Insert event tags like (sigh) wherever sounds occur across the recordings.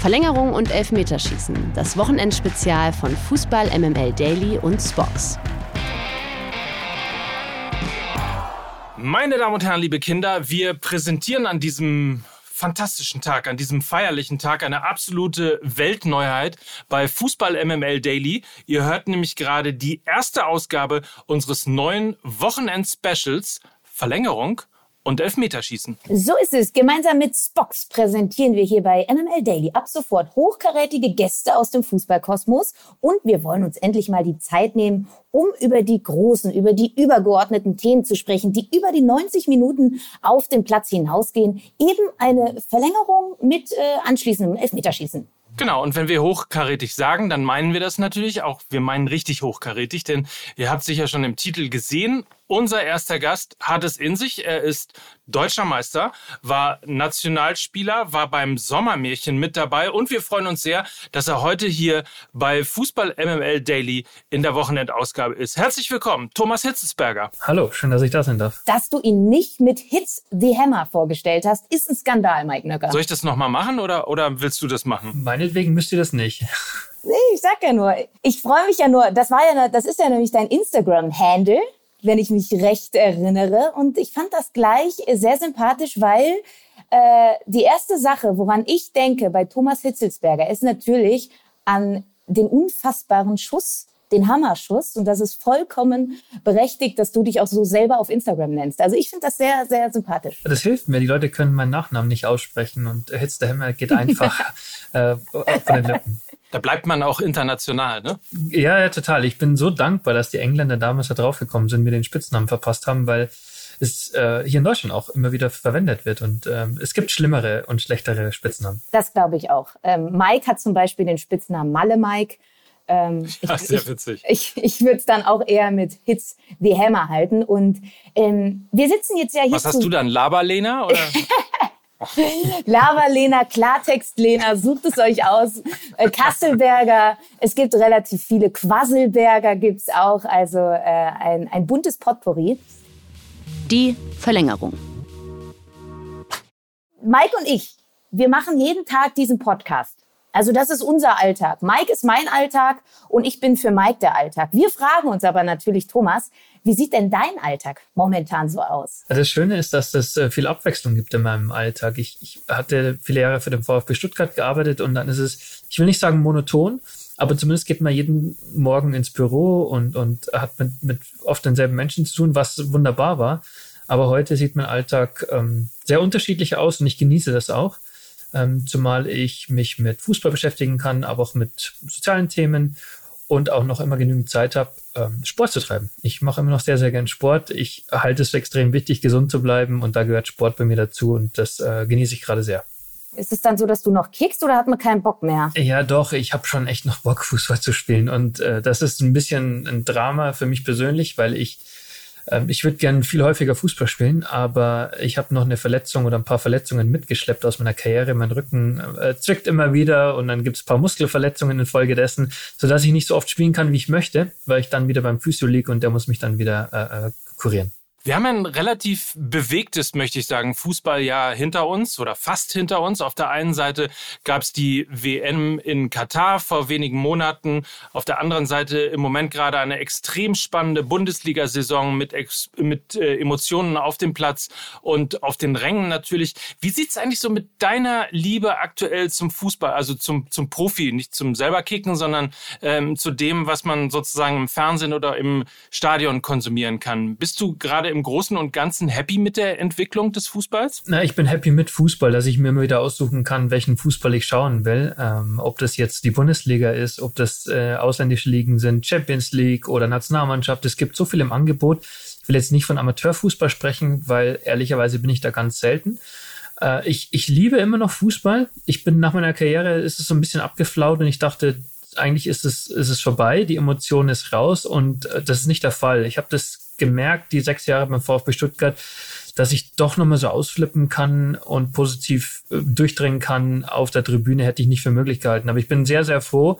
Verlängerung und Elfmeterschießen. Das Wochenendspezial von Fußball MML Daily und Spox. Meine Damen und Herren, liebe Kinder, wir präsentieren an diesem fantastischen Tag, an diesem feierlichen Tag eine absolute Weltneuheit bei Fußball MML Daily. Ihr hört nämlich gerade die erste Ausgabe unseres neuen Wochenend-Specials Verlängerung und Elfmeterschießen. So ist es. Gemeinsam mit Spox präsentieren wir hier bei MML Daily ab sofort hochkarätige Gäste aus dem Fußballkosmos und wir wollen uns endlich mal die Zeit nehmen, um über die großen, über die übergeordneten Themen zu sprechen, die über die 90 Minuten auf dem Platz hinausgehen. Eben eine Verlängerung mit äh, anschließendem Elfmeterschießen. Genau, und wenn wir hochkarätig sagen, dann meinen wir das natürlich auch. Wir meinen richtig hochkarätig, denn ihr habt sicher schon im Titel gesehen, unser erster Gast hat es in sich. Er ist deutscher Meister, war Nationalspieler, war beim Sommermärchen mit dabei und wir freuen uns sehr, dass er heute hier bei Fußball MML Daily in der Wochenendausgabe ist. Herzlich willkommen, Thomas Hitzesberger. Hallo, schön, dass ich da sein darf. Dass du ihn nicht mit Hits the Hammer vorgestellt hast, ist ein Skandal, Mike Nöcker. Soll ich das nochmal machen oder, oder willst du das machen? Meinetwegen müsst ihr das nicht. (laughs) Nee, ich sag ja nur, ich freue mich ja nur, das war ja, das ist ja nämlich dein Instagram-Handle wenn ich mich recht erinnere. Und ich fand das gleich sehr sympathisch, weil äh, die erste Sache, woran ich denke bei Thomas Hitzelsberger, ist natürlich an den unfassbaren Schuss, den Hammerschuss. Und das ist vollkommen berechtigt, dass du dich auch so selber auf Instagram nennst. Also ich finde das sehr, sehr sympathisch. Das hilft mir. Die Leute können meinen Nachnamen nicht aussprechen und Hitz der Hammer geht einfach (laughs) äh, von den Lippen. Da bleibt man auch international, ne? Ja, ja, total. Ich bin so dankbar, dass die Engländer damals da draufgekommen sind, mir den Spitznamen verpasst haben, weil es äh, hier in Deutschland auch immer wieder verwendet wird. Und ähm, es gibt schlimmere und schlechtere Spitznamen. Das glaube ich auch. Ähm, Mike hat zum Beispiel den Spitznamen Malle Mike. Ähm, ja, ich, sehr witzig. Ich, ich, ich würde es dann auch eher mit Hits the Hammer halten. Und ähm, wir sitzen jetzt ja hier. Was hast du dann? Laberlena? (laughs) (laughs) Lava-Lena, Klartext-Lena, sucht es euch aus. Äh, Kasselberger, es gibt relativ viele. Quasselberger gibt's auch, also äh, ein, ein buntes Potpourri. Die Verlängerung. Mike und ich, wir machen jeden Tag diesen Podcast. Also das ist unser Alltag. Mike ist mein Alltag und ich bin für Mike der Alltag. Wir fragen uns aber natürlich, Thomas, wie sieht denn dein Alltag momentan so aus? Das Schöne ist, dass es äh, viel Abwechslung gibt in meinem Alltag. Ich, ich hatte viele Jahre für den VfB Stuttgart gearbeitet und dann ist es, ich will nicht sagen monoton, aber zumindest geht man jeden Morgen ins Büro und, und hat mit, mit oft denselben Menschen zu tun, was wunderbar war. Aber heute sieht mein Alltag ähm, sehr unterschiedlich aus und ich genieße das auch ähm, zumal ich mich mit Fußball beschäftigen kann, aber auch mit sozialen Themen und auch noch immer genügend Zeit habe, ähm, Sport zu treiben. Ich mache immer noch sehr, sehr gern Sport. Ich halte es für extrem wichtig, gesund zu bleiben und da gehört Sport bei mir dazu und das äh, genieße ich gerade sehr. Ist es dann so, dass du noch kickst oder hat man keinen Bock mehr? Ja, doch, ich habe schon echt noch Bock, Fußball zu spielen. Und äh, das ist ein bisschen ein Drama für mich persönlich, weil ich ich würde gern viel häufiger Fußball spielen, aber ich habe noch eine Verletzung oder ein paar Verletzungen mitgeschleppt aus meiner Karriere. Mein Rücken äh, zwickt immer wieder und dann gibt es ein paar Muskelverletzungen infolgedessen, sodass ich nicht so oft spielen kann, wie ich möchte, weil ich dann wieder beim Physio liege und der muss mich dann wieder äh, äh kurieren. Wir haben ein relativ bewegtes, möchte ich sagen, Fußballjahr hinter uns oder fast hinter uns. Auf der einen Seite gab es die WM in Katar vor wenigen Monaten. Auf der anderen Seite im Moment gerade eine extrem spannende Bundesliga-Saison mit, mit äh, Emotionen auf dem Platz und auf den Rängen natürlich. Wie sieht's eigentlich so mit deiner Liebe aktuell zum Fußball, also zum, zum Profi, nicht zum selber Kicken, sondern ähm, zu dem, was man sozusagen im Fernsehen oder im Stadion konsumieren kann? Bist du gerade im Großen und Ganzen happy mit der Entwicklung des Fußballs? Na, ich bin happy mit Fußball, dass ich mir immer wieder aussuchen kann, welchen Fußball ich schauen will. Ähm, ob das jetzt die Bundesliga ist, ob das äh, ausländische Ligen sind, Champions League oder Nationalmannschaft. Es gibt so viel im Angebot. Ich will jetzt nicht von Amateurfußball sprechen, weil ehrlicherweise bin ich da ganz selten. Äh, ich, ich liebe immer noch Fußball. Ich bin nach meiner Karriere ist es so ein bisschen abgeflaut und ich dachte, eigentlich ist es, ist es vorbei, die Emotion ist raus und äh, das ist nicht der Fall. Ich habe das gemerkt, die sechs Jahre beim VfB Stuttgart, dass ich doch nochmal so ausflippen kann und positiv äh, durchdringen kann auf der Tribüne, hätte ich nicht für möglich gehalten. Aber ich bin sehr, sehr froh,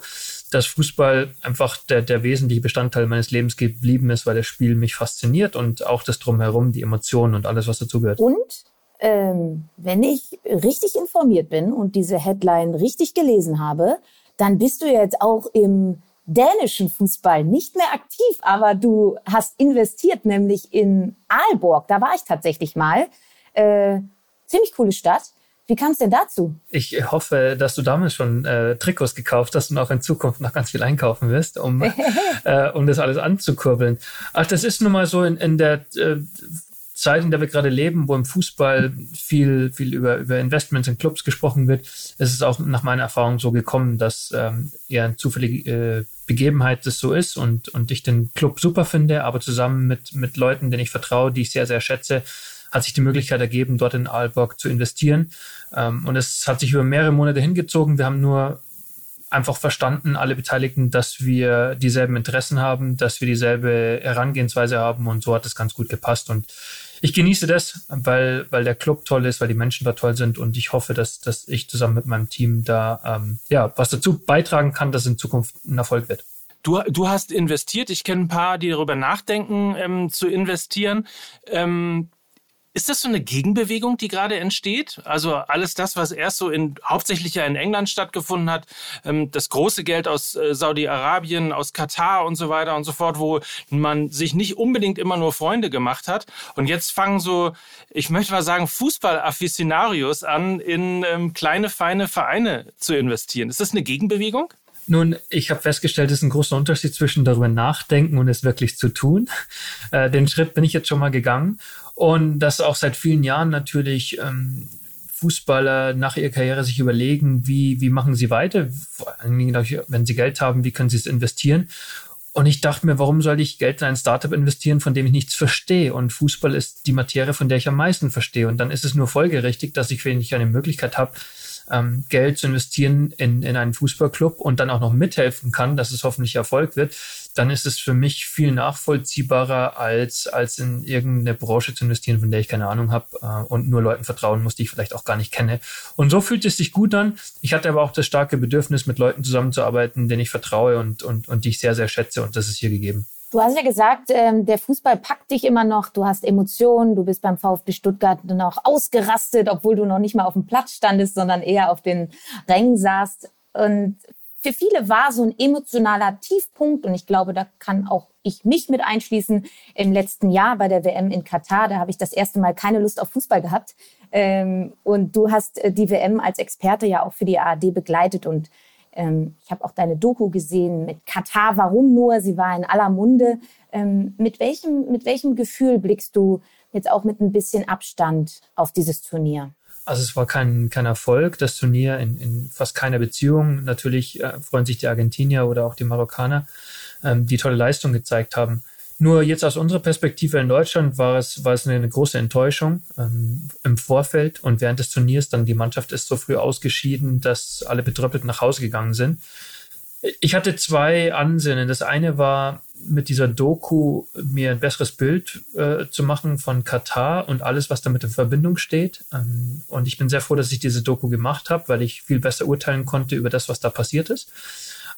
dass Fußball einfach der, der wesentliche Bestandteil meines Lebens geblieben ist, weil das Spiel mich fasziniert und auch das Drumherum, die Emotionen und alles, was dazugehört. Und ähm, wenn ich richtig informiert bin und diese Headline richtig gelesen habe, dann bist du jetzt auch im dänischen Fußball nicht mehr aktiv, aber du hast investiert, nämlich in Aalborg. Da war ich tatsächlich mal. Äh, ziemlich coole Stadt. Wie kam es denn dazu? Ich hoffe, dass du damals schon äh, Trikots gekauft hast und auch in Zukunft noch ganz viel einkaufen wirst, um, (laughs) äh, um das alles anzukurbeln. Ach, das ist nun mal so in, in der äh, Zeit, in der wir gerade leben, wo im Fußball viel, viel über, über Investments in Clubs gesprochen wird, ist es auch nach meiner Erfahrung so gekommen, dass ähm, eher eine zufällige äh, Begebenheit das so ist und, und ich den Club super finde, aber zusammen mit, mit Leuten, denen ich vertraue, die ich sehr, sehr schätze, hat sich die Möglichkeit ergeben, dort in Aalborg zu investieren. Ähm, und es hat sich über mehrere Monate hingezogen. Wir haben nur einfach verstanden, alle Beteiligten, dass wir dieselben Interessen haben, dass wir dieselbe Herangehensweise haben und so hat es ganz gut gepasst. Und ich genieße das, weil, weil der Club toll ist, weil die Menschen da toll sind und ich hoffe, dass, dass ich zusammen mit meinem Team da ähm, ja, was dazu beitragen kann, dass es in Zukunft ein Erfolg wird. Du, du hast investiert. Ich kenne ein paar, die darüber nachdenken, ähm, zu investieren. Ähm, ist das so eine Gegenbewegung, die gerade entsteht? Also alles das, was erst so in, hauptsächlich ja in England stattgefunden hat, ähm, das große Geld aus äh, Saudi-Arabien, aus Katar und so weiter und so fort, wo man sich nicht unbedingt immer nur Freunde gemacht hat. Und jetzt fangen so, ich möchte mal sagen, Fußball-Afficionarios an, in ähm, kleine, feine Vereine zu investieren. Ist das eine Gegenbewegung? Nun, ich habe festgestellt, es ist ein großer Unterschied zwischen darüber nachdenken und es wirklich zu tun. Äh, den Schritt bin ich jetzt schon mal gegangen. Und dass auch seit vielen Jahren natürlich ähm, Fußballer nach ihrer Karriere sich überlegen, wie, wie machen sie weiter, vor allen Dingen, wenn sie Geld haben, wie können sie es investieren. Und ich dachte mir, warum soll ich Geld in ein Startup investieren, von dem ich nichts verstehe? Und Fußball ist die Materie, von der ich am meisten verstehe. Und dann ist es nur folgerichtig, dass ich, wenn ich eine Möglichkeit habe, ähm, Geld zu investieren in, in einen Fußballclub und dann auch noch mithelfen kann, dass es hoffentlich Erfolg wird, dann ist es für mich viel nachvollziehbarer, als, als in irgendeine Branche zu investieren, von der ich keine Ahnung habe äh, und nur Leuten vertrauen muss, die ich vielleicht auch gar nicht kenne. Und so fühlt es sich gut an. Ich hatte aber auch das starke Bedürfnis, mit Leuten zusammenzuarbeiten, denen ich vertraue und, und, und die ich sehr, sehr schätze. Und das ist hier gegeben. Du hast ja gesagt, ähm, der Fußball packt dich immer noch. Du hast Emotionen. Du bist beim VfB Stuttgart noch ausgerastet, obwohl du noch nicht mal auf dem Platz standest, sondern eher auf den Rängen saßt. Und für viele war so ein emotionaler Tiefpunkt, und ich glaube, da kann auch ich mich mit einschließen, im letzten Jahr bei der WM in Katar. Da habe ich das erste Mal keine Lust auf Fußball gehabt. Ähm, und du hast äh, die WM als Experte ja auch für die ARD begleitet und ähm, ich habe auch deine Doku gesehen mit Katar, warum nur? Sie war in aller Munde. Ähm, mit, welchem, mit welchem Gefühl blickst du jetzt auch mit ein bisschen Abstand auf dieses Turnier? Also es war kein, kein Erfolg, das Turnier in, in fast keiner Beziehung. Natürlich äh, freuen sich die Argentinier oder auch die Marokkaner, ähm, die tolle Leistung gezeigt haben. Nur jetzt aus unserer Perspektive in Deutschland war es, war es eine große Enttäuschung ähm, im Vorfeld und während des Turniers dann die Mannschaft ist so früh ausgeschieden, dass alle betröppelt nach Hause gegangen sind. Ich hatte zwei Ansinnen. Das eine war, mit dieser Doku mir ein besseres Bild äh, zu machen von Katar und alles, was damit in Verbindung steht. Ähm, und ich bin sehr froh, dass ich diese Doku gemacht habe, weil ich viel besser urteilen konnte über das, was da passiert ist.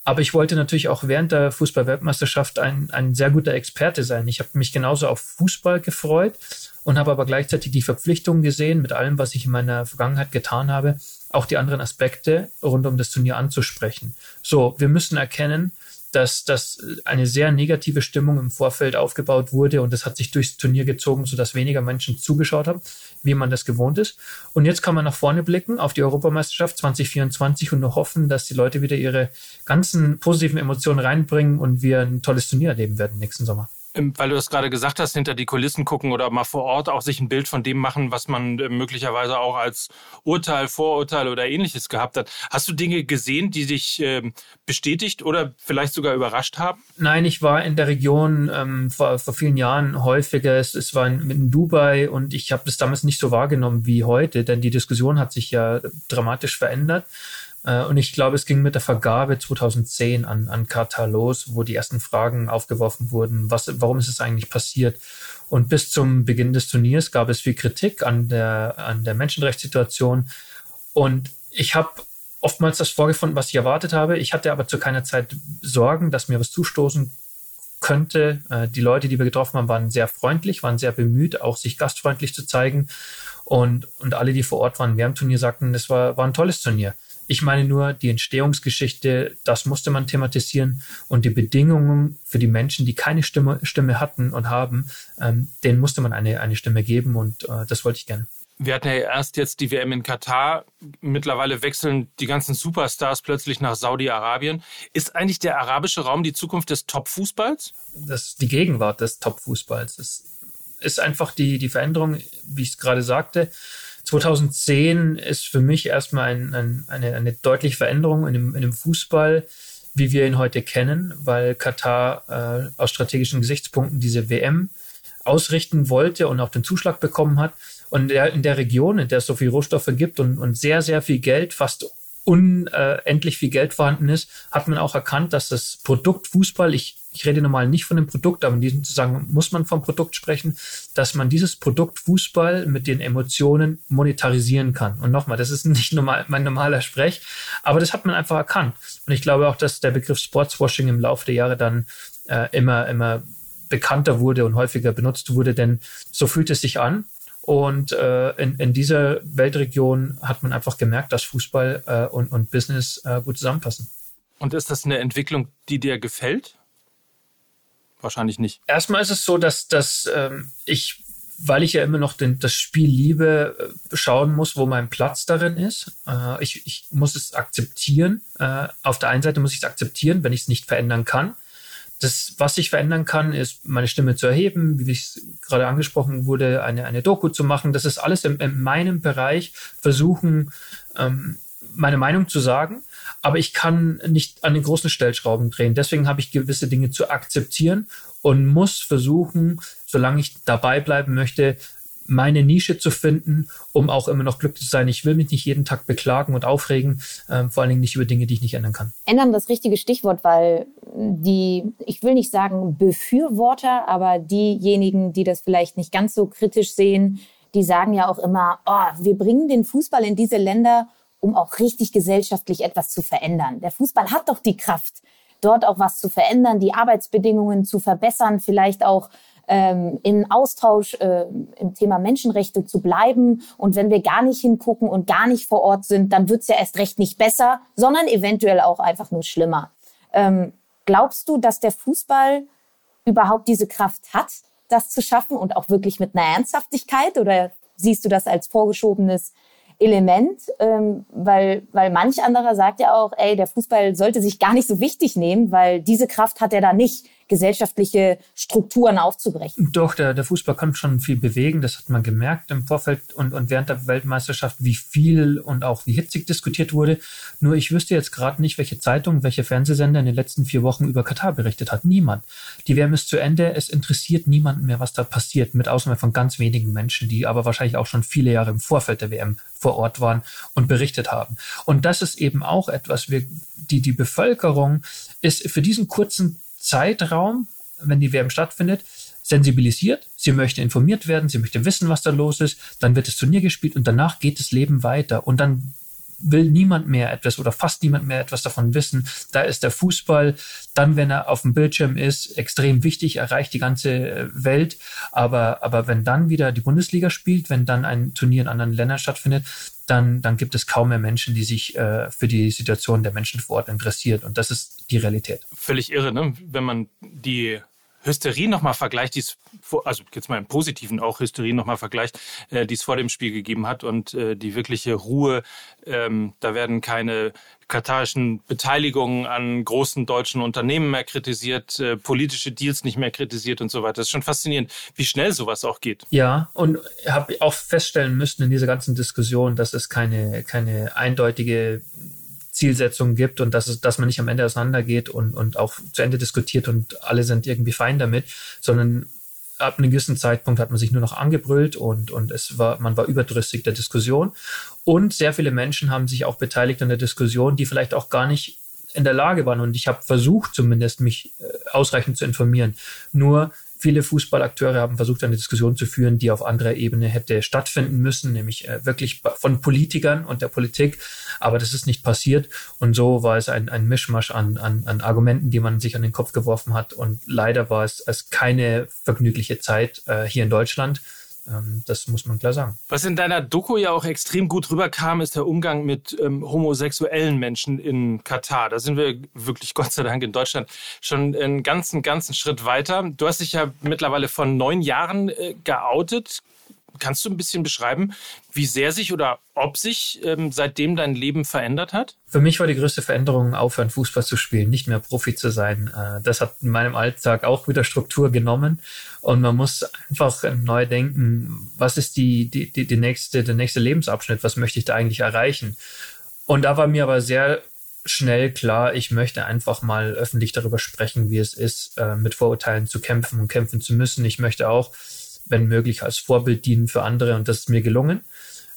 Aber ich wollte natürlich auch während der Fußball-Weltmeisterschaft ein, ein sehr guter Experte sein. Ich habe mich genauso auf Fußball gefreut und habe aber gleichzeitig die Verpflichtung gesehen, mit allem, was ich in meiner Vergangenheit getan habe, auch die anderen Aspekte rund um das Turnier anzusprechen. So, wir müssen erkennen, dass, dass eine sehr negative Stimmung im Vorfeld aufgebaut wurde und das hat sich durchs Turnier gezogen, sodass weniger Menschen zugeschaut haben, wie man das gewohnt ist. Und jetzt kann man nach vorne blicken auf die Europameisterschaft 2024 und nur hoffen, dass die Leute wieder ihre ganzen positiven Emotionen reinbringen und wir ein tolles Turnier erleben werden nächsten Sommer. Ähm, weil du das gerade gesagt hast, hinter die Kulissen gucken oder mal vor Ort auch sich ein Bild von dem machen, was man äh, möglicherweise auch als Urteil, Vorurteil oder ähnliches gehabt hat. Hast du Dinge gesehen, die dich äh, bestätigt oder vielleicht sogar überrascht haben? Nein, ich war in der Region ähm, vor, vor vielen Jahren häufiger. Es, es war in, in Dubai und ich habe das damals nicht so wahrgenommen wie heute, denn die Diskussion hat sich ja dramatisch verändert. Äh, und ich glaube, es ging mit der Vergabe 2010 an, an Katar los, wo die ersten Fragen aufgeworfen wurden. Was, warum ist es eigentlich passiert? Und bis zum Beginn des Turniers gab es viel Kritik an der, an der Menschenrechtssituation. Und ich habe oftmals das vorgefunden, was ich erwartet habe. Ich hatte aber zu keiner Zeit Sorgen, dass mir was zustoßen könnte. Äh, die Leute, die wir getroffen haben, waren sehr freundlich, waren sehr bemüht, auch sich gastfreundlich zu zeigen. Und, und alle, die vor Ort waren während Turnier, sagten, das war, war ein tolles Turnier. Ich meine nur, die Entstehungsgeschichte, das musste man thematisieren und die Bedingungen für die Menschen, die keine Stimme, Stimme hatten und haben, ähm, denen musste man eine, eine Stimme geben und äh, das wollte ich gerne. Wir hatten ja erst jetzt die WM in Katar. Mittlerweile wechseln die ganzen Superstars plötzlich nach Saudi-Arabien. Ist eigentlich der arabische Raum die Zukunft des Top-Fußballs? Das ist die Gegenwart des Top-Fußballs. Es ist einfach die, die Veränderung, wie ich es gerade sagte. 2010 ist für mich erstmal ein, ein, eine, eine deutliche Veränderung in dem, in dem Fußball, wie wir ihn heute kennen, weil Katar äh, aus strategischen Gesichtspunkten diese WM ausrichten wollte und auch den Zuschlag bekommen hat. Und der, in der Region, in der es so viel Rohstoffe gibt und, und sehr, sehr viel Geld, fast unendlich viel Geld vorhanden ist, hat man auch erkannt, dass das Produkt Fußball, ich ich rede normal nicht von dem Produkt, aber in diesem Zusammenhang muss man vom Produkt sprechen, dass man dieses Produkt Fußball mit den Emotionen monetarisieren kann. Und nochmal, das ist nicht normal, mein normaler Sprech, aber das hat man einfach erkannt. Und ich glaube auch, dass der Begriff Sportswashing im Laufe der Jahre dann äh, immer, immer bekannter wurde und häufiger benutzt wurde, denn so fühlt es sich an. Und äh, in, in dieser Weltregion hat man einfach gemerkt, dass Fußball äh, und, und Business äh, gut zusammenpassen. Und ist das eine Entwicklung, die dir gefällt? Wahrscheinlich nicht. Erstmal ist es so, dass, dass ähm, ich weil ich ja immer noch den, das Spiel liebe, äh, schauen muss, wo mein Platz darin ist. Äh, ich, ich muss es akzeptieren. Äh, auf der einen Seite muss ich es akzeptieren, wenn ich es nicht verändern kann. Das, was ich verändern kann, ist meine Stimme zu erheben, wie es gerade angesprochen wurde, eine, eine Doku zu machen. Das ist alles in, in meinem Bereich, versuchen, ähm, meine Meinung zu sagen aber ich kann nicht an den großen Stellschrauben drehen. Deswegen habe ich gewisse Dinge zu akzeptieren und muss versuchen, solange ich dabei bleiben möchte, meine Nische zu finden, um auch immer noch glücklich zu sein. Ich will mich nicht jeden Tag beklagen und aufregen, äh, vor allen Dingen nicht über Dinge, die ich nicht ändern kann. Ändern das richtige Stichwort, weil die, ich will nicht sagen Befürworter, aber diejenigen, die das vielleicht nicht ganz so kritisch sehen, die sagen ja auch immer, oh, wir bringen den Fußball in diese Länder, um auch richtig gesellschaftlich etwas zu verändern. Der Fußball hat doch die Kraft, dort auch was zu verändern, die Arbeitsbedingungen zu verbessern, vielleicht auch ähm, in Austausch äh, im Thema Menschenrechte zu bleiben. Und wenn wir gar nicht hingucken und gar nicht vor Ort sind, dann wird es ja erst recht nicht besser, sondern eventuell auch einfach nur schlimmer. Ähm, glaubst du, dass der Fußball überhaupt diese Kraft hat, das zu schaffen und auch wirklich mit einer Ernsthaftigkeit? Oder siehst du das als vorgeschobenes Element, ähm, weil, weil manch anderer sagt ja auch, ey, der Fußball sollte sich gar nicht so wichtig nehmen, weil diese Kraft hat er da nicht gesellschaftliche Strukturen aufzubrechen. Doch, der, der Fußball kann schon viel bewegen. Das hat man gemerkt im Vorfeld und, und während der Weltmeisterschaft, wie viel und auch wie hitzig diskutiert wurde. Nur ich wüsste jetzt gerade nicht, welche Zeitung, welche Fernsehsender in den letzten vier Wochen über Katar berichtet hat. Niemand. Die WM ist zu Ende. Es interessiert niemanden mehr, was da passiert, mit Ausnahme von ganz wenigen Menschen, die aber wahrscheinlich auch schon viele Jahre im Vorfeld der WM vor Ort waren und berichtet haben. Und das ist eben auch etwas, wir, die, die Bevölkerung ist für diesen kurzen Zeitraum, wenn die WM stattfindet, sensibilisiert, sie möchte informiert werden, sie möchte wissen, was da los ist, dann wird das Turnier gespielt und danach geht das Leben weiter und dann will niemand mehr etwas oder fast niemand mehr etwas davon wissen. Da ist der Fußball dann, wenn er auf dem Bildschirm ist, extrem wichtig, erreicht die ganze äh, Welt. Aber, aber wenn dann wieder die Bundesliga spielt, wenn dann ein Turnier in anderen Ländern stattfindet, dann, dann gibt es kaum mehr Menschen, die sich äh, für die Situation der Menschen vor Ort interessiert. Und das ist die Realität. Völlig irre, ne? wenn man die Hysterie nochmal vergleicht, die es vor, also jetzt mal im Positiven auch Hysterie nochmal vergleicht, äh, die es vor dem Spiel gegeben hat und äh, die wirkliche Ruhe. Ähm, da werden keine katarischen Beteiligungen an großen deutschen Unternehmen mehr kritisiert, äh, politische Deals nicht mehr kritisiert und so weiter. Das ist schon faszinierend, wie schnell sowas auch geht. Ja, und habe auch feststellen müssen in dieser ganzen Diskussion, dass es keine, keine eindeutige Zielsetzungen gibt und dass, es, dass man nicht am Ende auseinandergeht und, und auch zu Ende diskutiert und alle sind irgendwie fein damit, sondern ab einem gewissen Zeitpunkt hat man sich nur noch angebrüllt und, und es war, man war überdrüssig der Diskussion. Und sehr viele Menschen haben sich auch beteiligt an der Diskussion, die vielleicht auch gar nicht in der Lage waren. Und ich habe versucht, zumindest mich äh, ausreichend zu informieren. Nur Viele Fußballakteure haben versucht, eine Diskussion zu führen, die auf anderer Ebene hätte stattfinden müssen, nämlich äh, wirklich von Politikern und der Politik. Aber das ist nicht passiert. Und so war es ein, ein Mischmasch an, an, an Argumenten, die man sich an den Kopf geworfen hat. Und leider war es, es keine vergnügliche Zeit äh, hier in Deutschland. Ähm, das muss man klar sagen. Was in deiner Doku ja auch extrem gut rüberkam, ist der Umgang mit ähm, homosexuellen Menschen in Katar. Da sind wir wirklich Gott sei Dank in Deutschland schon einen ganzen, ganzen Schritt weiter. Du hast dich ja mittlerweile von neun Jahren äh, geoutet. Kannst du ein bisschen beschreiben, wie sehr sich oder ob sich ähm, seitdem dein Leben verändert hat? Für mich war die größte Veränderung, aufhören, Fußball zu spielen, nicht mehr Profi zu sein. Äh, das hat in meinem Alltag auch wieder Struktur genommen. Und man muss einfach neu denken, was ist die, die, die, die nächste, der nächste Lebensabschnitt? Was möchte ich da eigentlich erreichen? Und da war mir aber sehr schnell klar, ich möchte einfach mal öffentlich darüber sprechen, wie es ist, äh, mit Vorurteilen zu kämpfen und kämpfen zu müssen. Ich möchte auch wenn möglich, als Vorbild dienen für andere und das ist mir gelungen.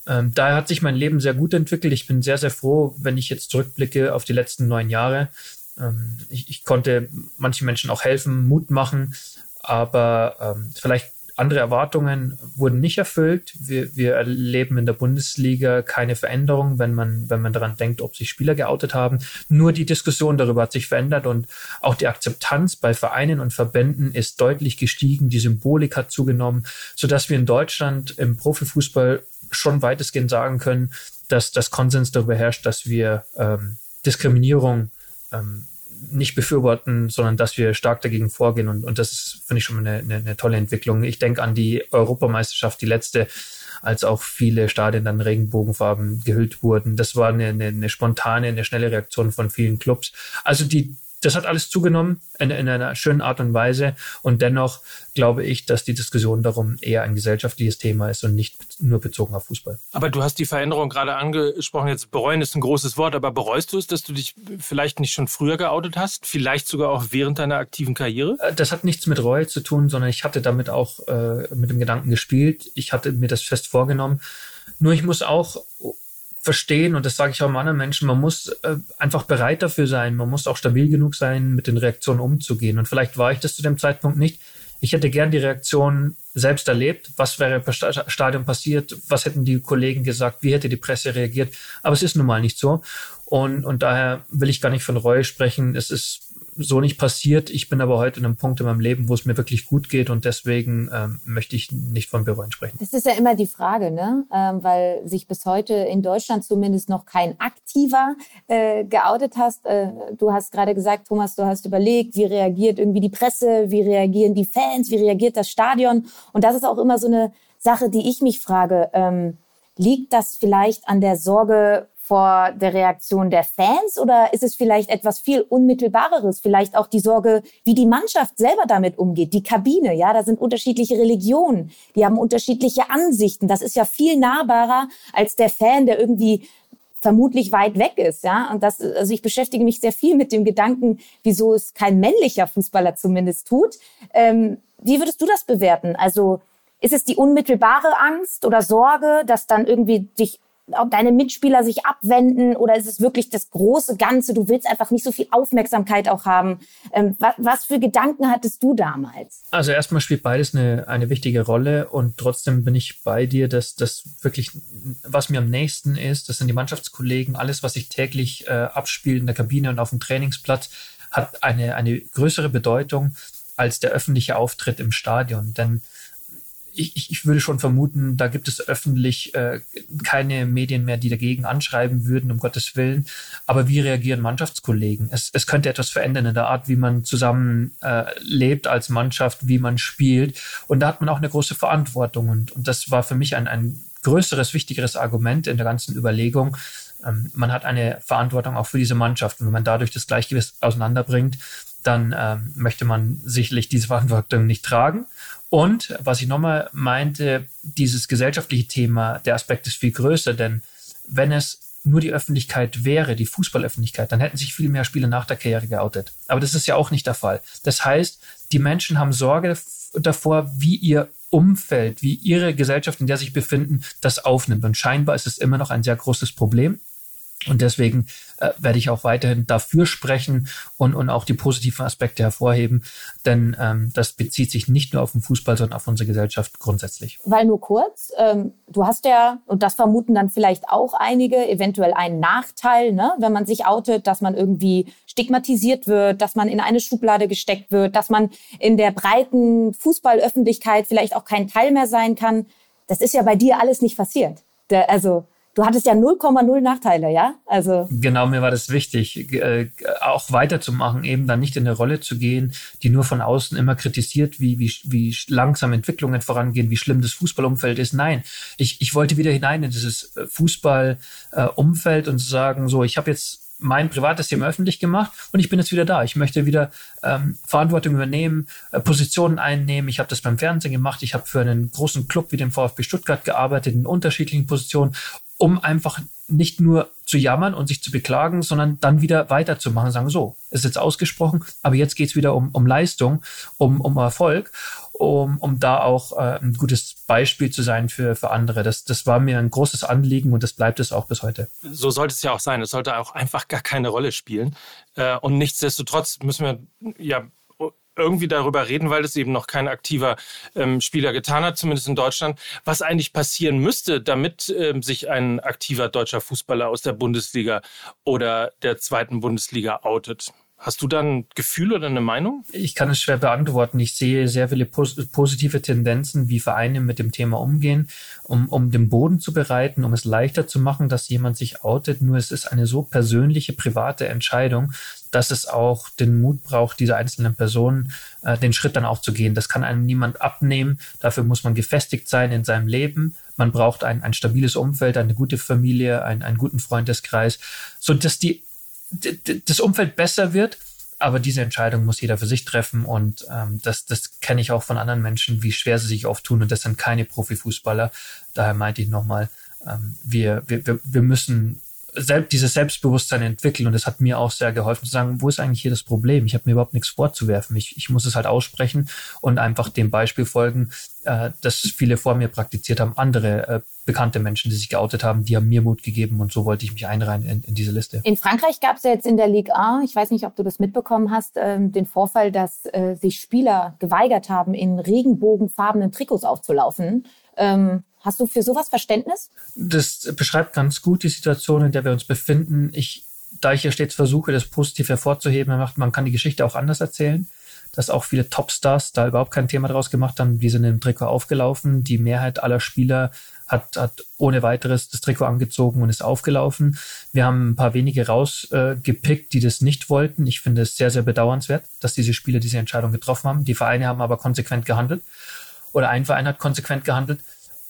Ähm, daher hat sich mein Leben sehr gut entwickelt. Ich bin sehr, sehr froh, wenn ich jetzt zurückblicke auf die letzten neun Jahre. Ähm, ich, ich, konnte manchen Menschen auch helfen, Mut machen, aber ähm, vielleicht andere Erwartungen wurden nicht erfüllt. Wir, wir erleben in der Bundesliga keine Veränderung, wenn man, wenn man daran denkt, ob sich Spieler geoutet haben. Nur die Diskussion darüber hat sich verändert und auch die Akzeptanz bei Vereinen und Verbänden ist deutlich gestiegen. Die Symbolik hat zugenommen, sodass wir in Deutschland im Profifußball schon weitestgehend sagen können, dass das Konsens darüber herrscht, dass wir ähm, Diskriminierung ähm, nicht befürworten, sondern dass wir stark dagegen vorgehen. Und, und das finde ich, schon eine, eine, eine tolle Entwicklung. Ich denke an die Europameisterschaft, die letzte, als auch viele Stadien dann Regenbogenfarben gehüllt wurden. Das war eine, eine, eine spontane, eine schnelle Reaktion von vielen Clubs. Also die, das hat alles zugenommen in, in, einer schönen Art und Weise. Und dennoch glaube ich, dass die Diskussion darum eher ein gesellschaftliches Thema ist und nicht nur bezogen auf Fußball. Aber du hast die Veränderung gerade angesprochen. Jetzt bereuen ist ein großes Wort, aber bereust du es, dass du dich vielleicht nicht schon früher geoutet hast? Vielleicht sogar auch während deiner aktiven Karriere? Äh, das hat nichts mit Reue zu tun, sondern ich hatte damit auch äh, mit dem Gedanken gespielt. Ich hatte mir das fest vorgenommen. Nur ich muss auch verstehen, und das sage ich auch anderen Menschen, man muss äh, einfach bereit dafür sein, man muss auch stabil genug sein, mit den Reaktionen umzugehen. Und vielleicht war ich das zu dem Zeitpunkt nicht. Ich hätte gern die Reaktion selbst erlebt. Was wäre im Stadion passiert? Was hätten die Kollegen gesagt? Wie hätte die Presse reagiert? Aber es ist nun mal nicht so. Und, und daher will ich gar nicht von Reue sprechen. Es ist so nicht passiert. Ich bin aber heute in einem Punkt in meinem Leben, wo es mir wirklich gut geht und deswegen ähm, möchte ich nicht von Bereuen sprechen. Das ist ja immer die Frage, ne? Ähm, weil sich bis heute in Deutschland zumindest noch kein aktiver äh, geoutet hast. Äh, du hast gerade gesagt, Thomas, du hast überlegt, wie reagiert irgendwie die Presse, wie reagieren die Fans, wie reagiert das Stadion. Und das ist auch immer so eine Sache, die ich mich frage. Ähm, liegt das vielleicht an der Sorge vor der Reaktion der Fans oder ist es vielleicht etwas viel unmittelbareres? Vielleicht auch die Sorge, wie die Mannschaft selber damit umgeht, die Kabine. Ja, da sind unterschiedliche Religionen, die haben unterschiedliche Ansichten. Das ist ja viel nahbarer als der Fan, der irgendwie vermutlich weit weg ist, ja. Und das, also ich beschäftige mich sehr viel mit dem Gedanken, wieso es kein männlicher Fußballer zumindest tut. Ähm, wie würdest du das bewerten? Also ist es die unmittelbare Angst oder Sorge, dass dann irgendwie dich deine Mitspieler sich abwenden oder ist es wirklich das große Ganze? Du willst einfach nicht so viel Aufmerksamkeit auch haben. Ähm, was, was, für Gedanken hattest du damals? Also erstmal spielt beides eine, eine wichtige Rolle und trotzdem bin ich bei dir, dass das wirklich, was mir am nächsten ist, das sind die Mannschaftskollegen, alles, was sich täglich äh, abspielt in der Kabine und auf dem Trainingsplatz, hat eine, eine größere Bedeutung als der öffentliche Auftritt im Stadion. Denn ich, ich würde schon vermuten, da gibt es öffentlich äh, keine Medien mehr, die dagegen anschreiben würden, um Gottes Willen. Aber wie reagieren Mannschaftskollegen? Es, es könnte etwas verändern in der Art, wie man zusammen äh, lebt als Mannschaft, wie man spielt. Und da hat man auch eine große Verantwortung. Und, und das war für mich ein, ein größeres, wichtigeres Argument in der ganzen Überlegung. Ähm, man hat eine Verantwortung auch für diese Mannschaft. Und wenn man dadurch das Gleichgewicht auseinanderbringt, dann ähm, möchte man sicherlich diese Verantwortung nicht tragen. Und was ich nochmal meinte, dieses gesellschaftliche Thema, der Aspekt ist viel größer, denn wenn es nur die Öffentlichkeit wäre, die Fußballöffentlichkeit, dann hätten sich viel mehr Spieler nach der Karriere geoutet. Aber das ist ja auch nicht der Fall. Das heißt, die Menschen haben Sorge davor, wie ihr Umfeld, wie ihre Gesellschaft, in der sie sich befinden, das aufnimmt. Und scheinbar ist es immer noch ein sehr großes Problem. Und deswegen äh, werde ich auch weiterhin dafür sprechen und, und auch die positiven Aspekte hervorheben, denn ähm, das bezieht sich nicht nur auf den Fußball, sondern auf unsere Gesellschaft grundsätzlich. Weil nur kurz, ähm, du hast ja, und das vermuten dann vielleicht auch einige, eventuell einen Nachteil, ne, wenn man sich outet, dass man irgendwie stigmatisiert wird, dass man in eine Schublade gesteckt wird, dass man in der breiten Fußballöffentlichkeit vielleicht auch kein Teil mehr sein kann. das ist ja bei dir alles nicht passiert. Der, also du hattest ja 0,0 Nachteile, ja? Also genau, mir war das wichtig, äh, auch weiterzumachen, eben dann nicht in eine Rolle zu gehen, die nur von außen immer kritisiert, wie, wie, wie langsam Entwicklungen vorangehen, wie schlimm das Fußballumfeld ist. Nein, ich, ich wollte wieder hinein in dieses äh, Fußballumfeld äh, und sagen, so, ich habe jetzt mein privates Thema öffentlich gemacht und ich bin jetzt wieder da. Ich möchte wieder ähm, Verantwortung übernehmen, äh, Positionen einnehmen. Ich habe das beim Fernsehen gemacht. Ich habe für einen großen Club wie den VfB Stuttgart gearbeitet in unterschiedlichen Positionen um einfach nicht nur zu jammern und sich zu beklagen, sondern dann wieder weiterzumachen, sagen so, ist jetzt ausgesprochen, aber jetzt geht's wieder um, um Leistung, um, um Erfolg, um, um da auch äh, ein gutes Beispiel zu sein für, für andere. Das, das war mir ein großes Anliegen und das bleibt es auch bis heute. So sollte es ja auch sein. Es sollte auch einfach gar keine Rolle spielen. Äh, und nichtsdestotrotz müssen wir ja irgendwie darüber reden, weil es eben noch kein aktiver ähm, Spieler getan hat, zumindest in Deutschland, was eigentlich passieren müsste, damit ähm, sich ein aktiver deutscher Fußballer aus der Bundesliga oder der zweiten Bundesliga outet. Hast du da ein Gefühl oder eine Meinung? Ich kann es schwer beantworten. Ich sehe sehr viele pos positive Tendenzen, wie Vereine mit dem Thema umgehen, um, um den Boden zu bereiten, um es leichter zu machen, dass jemand sich outet. Nur es ist eine so persönliche, private Entscheidung, dass es auch den Mut braucht, diese einzelnen Personen äh, den Schritt dann auch zu gehen. Das kann einem niemand abnehmen. Dafür muss man gefestigt sein in seinem Leben. Man braucht ein, ein stabiles Umfeld, eine gute Familie, ein, einen guten Freundeskreis, so dass die das Umfeld besser wird. Aber diese Entscheidung muss jeder für sich treffen und ähm, das, das kenne ich auch von anderen Menschen, wie schwer sie sich oft tun und das sind keine Profifußballer. Daher meinte ich nochmal, ähm, wir, wir, wir müssen selbst, dieses Selbstbewusstsein entwickeln und das hat mir auch sehr geholfen zu sagen, wo ist eigentlich hier das Problem? Ich habe mir überhaupt nichts vorzuwerfen. Ich, ich muss es halt aussprechen und einfach dem Beispiel folgen, äh, das viele vor mir praktiziert haben, andere äh, bekannte Menschen, die sich geoutet haben, die haben mir Mut gegeben und so wollte ich mich einreihen in, in diese Liste. In Frankreich gab es ja jetzt in der Ligue 1, ich weiß nicht, ob du das mitbekommen hast, ähm, den Vorfall, dass äh, sich Spieler geweigert haben, in regenbogenfarbenen Trikots aufzulaufen. Ähm, Hast du für sowas Verständnis? Das beschreibt ganz gut die Situation, in der wir uns befinden. Ich, da ich ja stets versuche, das positiv hervorzuheben, man kann die Geschichte auch anders erzählen dass auch viele Topstars da überhaupt kein Thema draus gemacht haben. Die sind im Trikot aufgelaufen. Die Mehrheit aller Spieler hat, hat ohne weiteres das Trikot angezogen und ist aufgelaufen. Wir haben ein paar wenige rausgepickt, äh, die das nicht wollten. Ich finde es sehr, sehr bedauernswert, dass diese Spieler diese Entscheidung getroffen haben. Die Vereine haben aber konsequent gehandelt. Oder ein Verein hat konsequent gehandelt.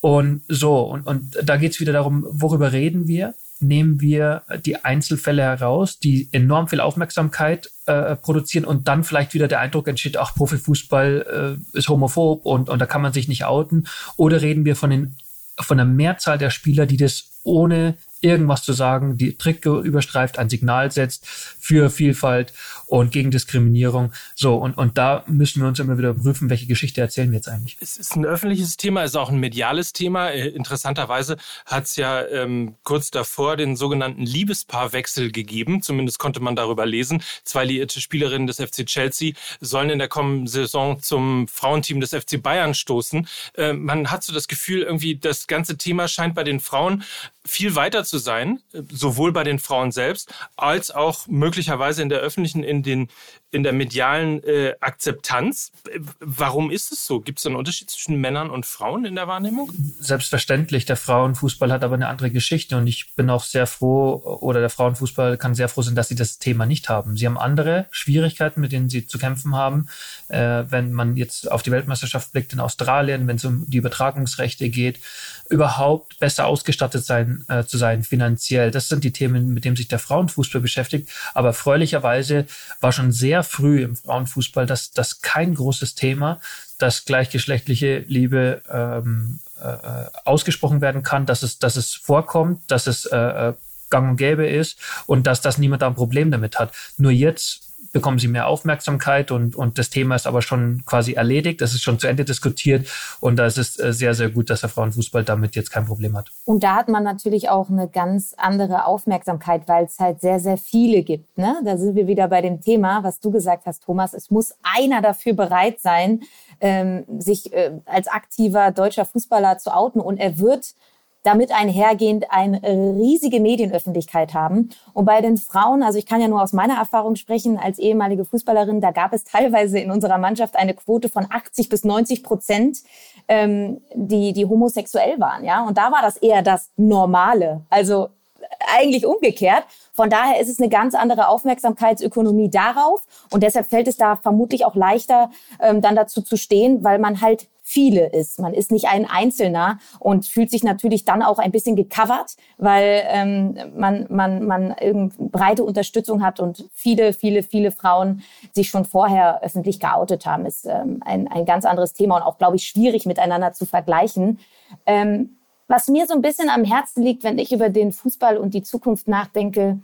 Und so, und, und da geht's wieder darum, worüber reden wir? Nehmen wir die Einzelfälle heraus, die enorm viel Aufmerksamkeit äh, produzieren und dann vielleicht wieder der Eindruck entsteht, ach, Profifußball äh, ist homophob und, und da kann man sich nicht outen. Oder reden wir von den von der Mehrzahl der Spieler, die das ohne irgendwas zu sagen, die Trikot überstreift, ein Signal setzt für Vielfalt und gegen Diskriminierung. So, und, und da müssen wir uns immer wieder prüfen, welche Geschichte erzählen wir jetzt eigentlich. Es ist ein öffentliches Thema, es ist auch ein mediales Thema. Äh, interessanterweise hat es ja ähm, kurz davor den sogenannten Liebespaarwechsel gegeben. Zumindest konnte man darüber lesen. Zwei liierte Spielerinnen des FC Chelsea sollen in der kommenden Saison zum Frauenteam des FC Bayern stoßen. Äh, man hat so das Gefühl, irgendwie das ganze Thema scheint bei den Frauen viel weiter zu sein, sowohl bei den Frauen selbst als auch möglicherweise in der öffentlichen, in den in der medialen äh, Akzeptanz. Warum ist es so? Gibt es einen Unterschied zwischen Männern und Frauen in der Wahrnehmung? Selbstverständlich. Der Frauenfußball hat aber eine andere Geschichte und ich bin auch sehr froh, oder der Frauenfußball kann sehr froh sein, dass sie das Thema nicht haben. Sie haben andere Schwierigkeiten, mit denen sie zu kämpfen haben. Äh, wenn man jetzt auf die Weltmeisterschaft blickt in Australien, wenn es um die Übertragungsrechte geht, überhaupt besser ausgestattet sein äh, zu sein finanziell. Das sind die Themen, mit denen sich der Frauenfußball beschäftigt. Aber freulicherweise war schon sehr früh im Frauenfußball, dass das kein großes Thema, dass gleichgeschlechtliche Liebe ähm, äh, ausgesprochen werden kann, dass es, dass es vorkommt, dass es äh, äh gang und gäbe ist und dass das niemand da ein Problem damit hat. Nur jetzt bekommen sie mehr Aufmerksamkeit und, und das Thema ist aber schon quasi erledigt. Das ist schon zu Ende diskutiert und da ist es äh, sehr, sehr gut, dass der Frauenfußball damit jetzt kein Problem hat. Und da hat man natürlich auch eine ganz andere Aufmerksamkeit, weil es halt sehr, sehr viele gibt. Ne? Da sind wir wieder bei dem Thema, was du gesagt hast, Thomas. Es muss einer dafür bereit sein, ähm, sich äh, als aktiver deutscher Fußballer zu outen und er wird damit einhergehend eine riesige Medienöffentlichkeit haben. Und bei den Frauen, also ich kann ja nur aus meiner Erfahrung sprechen, als ehemalige Fußballerin, da gab es teilweise in unserer Mannschaft eine Quote von 80 bis 90 Prozent ähm, die, die homosexuell waren, ja. Und da war das eher das Normale. Also eigentlich umgekehrt. Von daher ist es eine ganz andere Aufmerksamkeitsökonomie darauf. Und deshalb fällt es da vermutlich auch leichter, ähm, dann dazu zu stehen, weil man halt viele ist. Man ist nicht ein Einzelner und fühlt sich natürlich dann auch ein bisschen gecovert, weil ähm, man, man, man breite Unterstützung hat und viele, viele, viele Frauen sich schon vorher öffentlich geoutet haben. Ist ähm, ein, ein ganz anderes Thema und auch, glaube ich, schwierig miteinander zu vergleichen. Ähm, was mir so ein bisschen am Herzen liegt, wenn ich über den Fußball und die Zukunft nachdenke,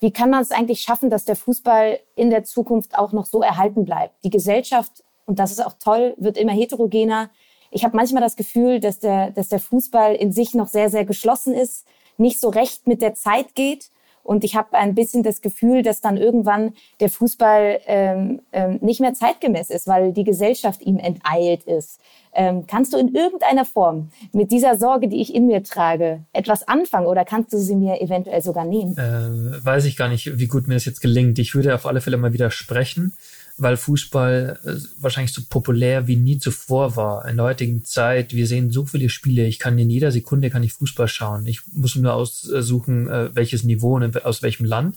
wie kann man es eigentlich schaffen, dass der Fußball in der Zukunft auch noch so erhalten bleibt? Die Gesellschaft und das ist auch toll, wird immer heterogener. Ich habe manchmal das Gefühl, dass der, dass der Fußball in sich noch sehr, sehr geschlossen ist, nicht so recht mit der Zeit geht. Und ich habe ein bisschen das Gefühl, dass dann irgendwann der Fußball ähm, ähm, nicht mehr zeitgemäß ist, weil die Gesellschaft ihm enteilt ist. Ähm, kannst du in irgendeiner Form mit dieser Sorge, die ich in mir trage, etwas anfangen oder kannst du sie mir eventuell sogar nehmen? Äh, weiß ich gar nicht, wie gut mir das jetzt gelingt. Ich würde auf alle Fälle mal widersprechen weil Fußball äh, wahrscheinlich so populär wie nie zuvor war. In der heutigen Zeit, wir sehen so viele Spiele, ich kann in jeder Sekunde kann ich Fußball schauen. Ich muss nur aussuchen, äh, welches Niveau und aus welchem Land.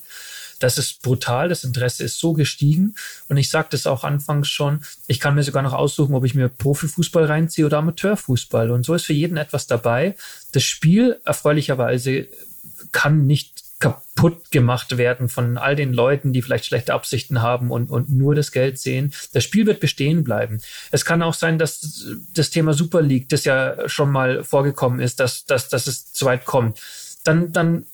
Das ist brutal, das Interesse ist so gestiegen. Und ich sagte es auch anfangs schon, ich kann mir sogar noch aussuchen, ob ich mir Profifußball reinziehe oder Amateurfußball. Und so ist für jeden etwas dabei. Das Spiel, erfreulicherweise, kann nicht kaputt gemacht werden von all den Leuten, die vielleicht schlechte Absichten haben und, und nur das Geld sehen. Das Spiel wird bestehen bleiben. Es kann auch sein, dass das Thema Super League, das ja schon mal vorgekommen ist, dass, dass, dass es zu weit kommt. Dann, dann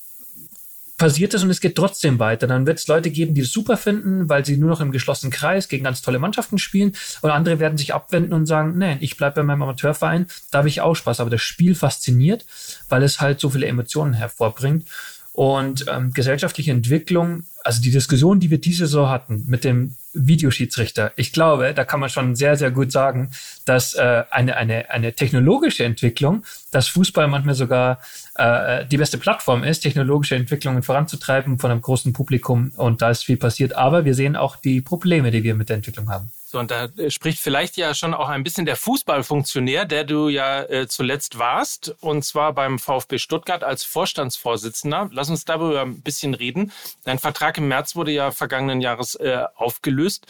passiert es und es geht trotzdem weiter. Dann wird es Leute geben, die es super finden, weil sie nur noch im geschlossenen Kreis gegen ganz tolle Mannschaften spielen. Und andere werden sich abwenden und sagen, nee, ich bleibe bei meinem Amateurverein, da habe ich auch Spaß. Aber das Spiel fasziniert, weil es halt so viele Emotionen hervorbringt. Und ähm, gesellschaftliche Entwicklung, also die Diskussion, die wir diese Saison hatten mit dem Videoschiedsrichter, ich glaube, da kann man schon sehr, sehr gut sagen, dass äh, eine, eine, eine technologische Entwicklung, dass Fußball manchmal sogar äh, die beste Plattform ist, technologische Entwicklungen voranzutreiben von einem großen Publikum und da ist viel passiert. Aber wir sehen auch die Probleme, die wir mit der Entwicklung haben. So, und da äh, spricht vielleicht ja schon auch ein bisschen der Fußballfunktionär, der du ja äh, zuletzt warst, und zwar beim VfB Stuttgart als Vorstandsvorsitzender. Lass uns darüber ein bisschen reden. Dein Vertrag im März wurde ja vergangenen Jahres äh, aufgelöst.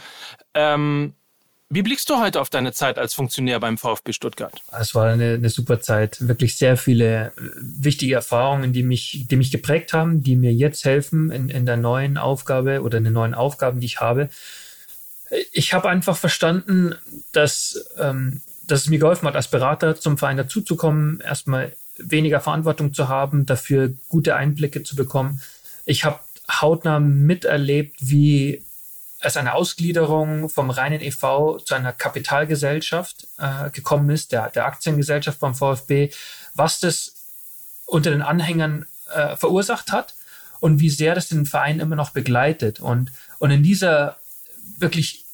Ähm, wie blickst du heute auf deine Zeit als Funktionär beim VfB Stuttgart? Es war eine, eine super Zeit. Wirklich sehr viele äh, wichtige Erfahrungen, die mich, die mich geprägt haben, die mir jetzt helfen in, in der neuen Aufgabe oder in den neuen Aufgaben, die ich habe ich habe einfach verstanden, dass, ähm, dass es mir geholfen hat, als Berater zum Verein dazuzukommen, erstmal weniger Verantwortung zu haben, dafür gute Einblicke zu bekommen. Ich habe hautnah miterlebt, wie es eine Ausgliederung vom reinen EV zu einer Kapitalgesellschaft äh, gekommen ist, der, der Aktiengesellschaft beim VfB, was das unter den Anhängern äh, verursacht hat und wie sehr das den Verein immer noch begleitet. Und, und in dieser wirklich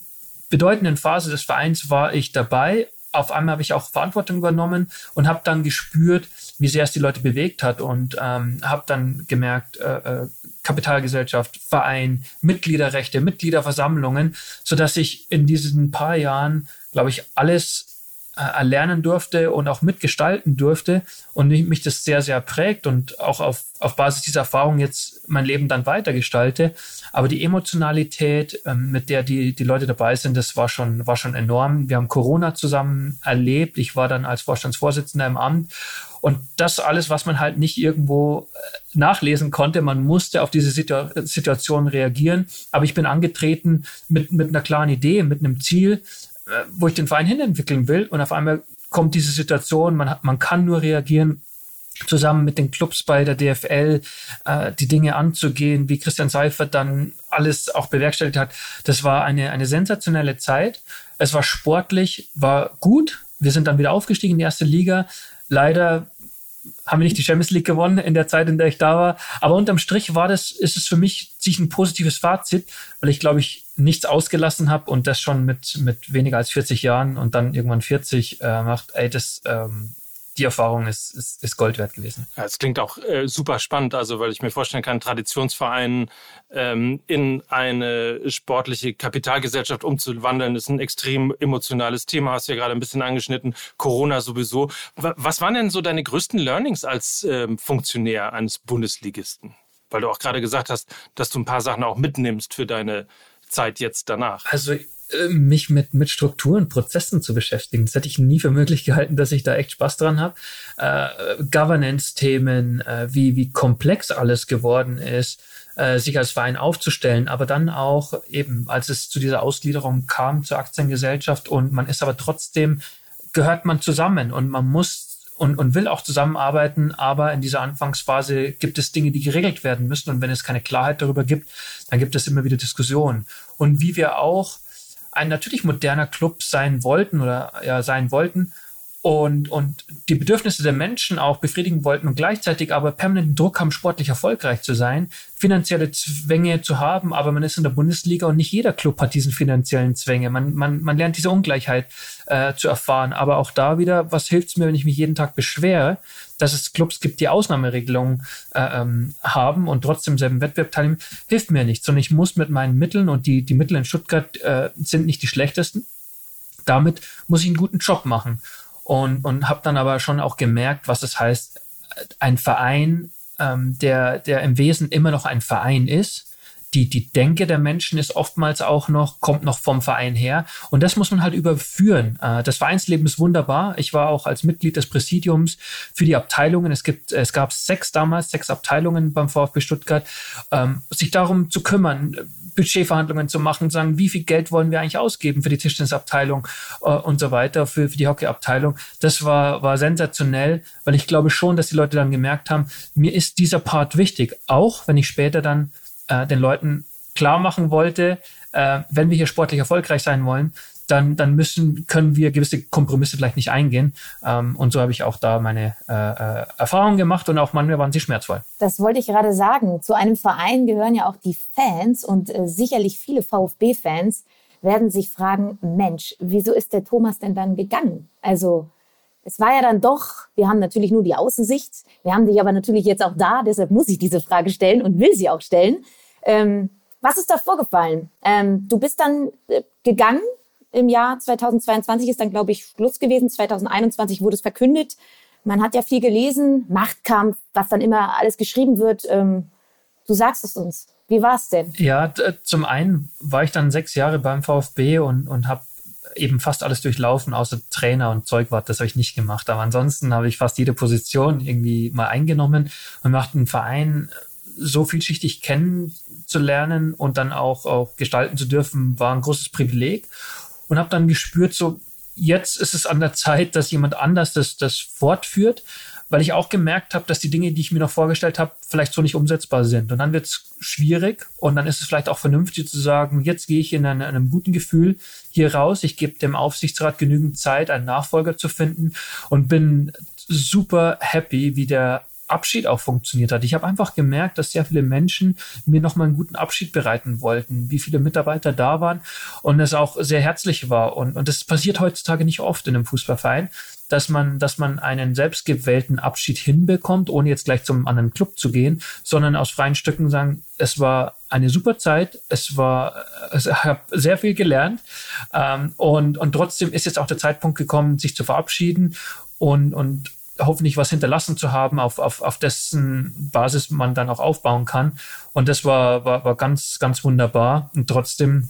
bedeutenden Phase des Vereins war ich dabei. Auf einmal habe ich auch Verantwortung übernommen und habe dann gespürt, wie sehr es die Leute bewegt hat und ähm, habe dann gemerkt, äh, äh, Kapitalgesellschaft, Verein, Mitgliederrechte, Mitgliederversammlungen, so dass ich in diesen paar Jahren, glaube ich, alles erlernen durfte und auch mitgestalten durfte und mich das sehr, sehr prägt und auch auf, auf Basis dieser Erfahrung jetzt mein Leben dann weitergestalte. Aber die Emotionalität, ähm, mit der die, die Leute dabei sind, das war schon, war schon enorm. Wir haben Corona zusammen erlebt. Ich war dann als Vorstandsvorsitzender im Amt und das alles, was man halt nicht irgendwo äh, nachlesen konnte, man musste auf diese Situ Situation reagieren. Aber ich bin angetreten mit, mit einer klaren Idee, mit einem Ziel, äh, wo ich den Verein hinentwickeln will. Und auf einmal kommt diese Situation, man, hat, man kann nur reagieren, zusammen mit den Clubs bei der DFL äh, die Dinge anzugehen, wie Christian Seifert dann alles auch bewerkstelligt hat. Das war eine, eine sensationelle Zeit. Es war sportlich, war gut. Wir sind dann wieder aufgestiegen in die erste Liga. Leider haben wir nicht die Champions League gewonnen in der Zeit, in der ich da war. Aber unterm Strich war das, ist es für mich sich ein positives Fazit, weil ich glaube ich nichts ausgelassen habe und das schon mit, mit weniger als 40 Jahren und dann irgendwann 40 äh, macht, ey, das, ähm, die Erfahrung ist, ist, ist Gold wert gewesen. Ja, es klingt auch äh, super spannend, also weil ich mir vorstellen kann, Traditionsverein ähm, in eine sportliche Kapitalgesellschaft umzuwandeln, ist ein extrem emotionales Thema, hast du ja gerade ein bisschen angeschnitten, Corona sowieso. Was waren denn so deine größten Learnings als ähm, Funktionär eines Bundesligisten? Weil du auch gerade gesagt hast, dass du ein paar Sachen auch mitnimmst für deine Zeit jetzt danach. Also mich mit, mit Strukturen, Prozessen zu beschäftigen. Das hätte ich nie für möglich gehalten, dass ich da echt Spaß dran habe. Äh, Governance-Themen, äh, wie, wie komplex alles geworden ist, äh, sich als Verein aufzustellen, aber dann auch eben, als es zu dieser Ausgliederung kam zur Aktiengesellschaft und man ist aber trotzdem, gehört man zusammen und man muss und, und will auch zusammenarbeiten, aber in dieser Anfangsphase gibt es Dinge, die geregelt werden müssen und wenn es keine Klarheit darüber gibt, dann gibt es immer wieder Diskussionen. Und wie wir auch ein natürlich moderner Club sein wollten oder ja sein wollten und, und die Bedürfnisse der Menschen auch befriedigen wollten und gleichzeitig aber permanenten Druck haben, sportlich erfolgreich zu sein, finanzielle Zwänge zu haben, aber man ist in der Bundesliga und nicht jeder Club hat diesen finanziellen Zwänge. Man, man, man lernt diese Ungleichheit äh, zu erfahren. Aber auch da wieder, was hilft es mir, wenn ich mich jeden Tag beschwere, dass es Clubs gibt, die Ausnahmeregelungen äh, ähm, haben und trotzdem selben Wettbewerb teilnehmen, hilft mir nichts. Sondern ich muss mit meinen Mitteln und die, die Mittel in Stuttgart äh, sind nicht die schlechtesten. Damit muss ich einen guten Job machen und, und habe dann aber schon auch gemerkt, was es heißt, ein Verein, ähm, der, der im Wesen immer noch ein Verein ist. Die, die Denke der Menschen ist oftmals auch noch, kommt noch vom Verein her. Und das muss man halt überführen. Äh, das Vereinsleben ist wunderbar. Ich war auch als Mitglied des Präsidiums für die Abteilungen. Es gibt, es gab sechs damals, sechs Abteilungen beim VfB Stuttgart, ähm, sich darum zu kümmern, Budgetverhandlungen zu machen, sagen, wie viel Geld wollen wir eigentlich ausgeben für die Tischtennisabteilung äh, und so weiter, für, für die Hockeyabteilung. Das war, war sensationell, weil ich glaube schon, dass die Leute dann gemerkt haben, mir ist dieser Part wichtig, auch wenn ich später dann äh, den Leuten klar machen wollte, äh, wenn wir hier sportlich erfolgreich sein wollen, dann, dann müssen, können wir gewisse Kompromisse vielleicht nicht eingehen. Ähm, und so habe ich auch da meine äh, äh, Erfahrungen gemacht und auch manchmal waren sie schmerzvoll. Das wollte ich gerade sagen. Zu einem Verein gehören ja auch die Fans und äh, sicherlich viele VfB-Fans werden sich fragen, Mensch, wieso ist der Thomas denn dann gegangen? Also es war ja dann doch, wir haben natürlich nur die Außensicht, wir haben dich aber natürlich jetzt auch da, deshalb muss ich diese Frage stellen und will sie auch stellen. Ähm, was ist da vorgefallen? Ähm, du bist dann äh, gegangen im Jahr 2022 ist dann, glaube ich, Schluss gewesen. 2021 wurde es verkündet. Man hat ja viel gelesen, Machtkampf, was dann immer alles geschrieben wird. Ähm, du sagst es uns. Wie war es denn? Ja, zum einen war ich dann sechs Jahre beim VfB und, und habe eben fast alles durchlaufen, außer Trainer und Zeugwart. Das habe ich nicht gemacht. Aber ansonsten habe ich fast jede Position irgendwie mal eingenommen und macht einen Verein so vielschichtig kennenzulernen und dann auch, auch gestalten zu dürfen, war ein großes Privileg und habe dann gespürt, so jetzt ist es an der Zeit, dass jemand anders das, das fortführt, weil ich auch gemerkt habe, dass die Dinge, die ich mir noch vorgestellt habe, vielleicht so nicht umsetzbar sind. Und dann wird es schwierig und dann ist es vielleicht auch vernünftig zu sagen, jetzt gehe ich in eine, einem guten Gefühl hier raus, ich gebe dem Aufsichtsrat genügend Zeit, einen Nachfolger zu finden und bin super happy, wie der Abschied auch funktioniert hat. Ich habe einfach gemerkt, dass sehr viele Menschen mir nochmal einen guten Abschied bereiten wollten, wie viele Mitarbeiter da waren und es auch sehr herzlich war. Und, und das passiert heutzutage nicht oft in einem Fußballverein, dass man, dass man einen selbstgewählten Abschied hinbekommt, ohne jetzt gleich zum anderen Club zu gehen, sondern aus freien Stücken sagen, es war eine super Zeit, es war, ich habe sehr viel gelernt ähm, und, und trotzdem ist jetzt auch der Zeitpunkt gekommen, sich zu verabschieden und, und hoffentlich was hinterlassen zu haben, auf, auf, auf dessen Basis man dann auch aufbauen kann. Und das war, war, war ganz, ganz wunderbar. Und trotzdem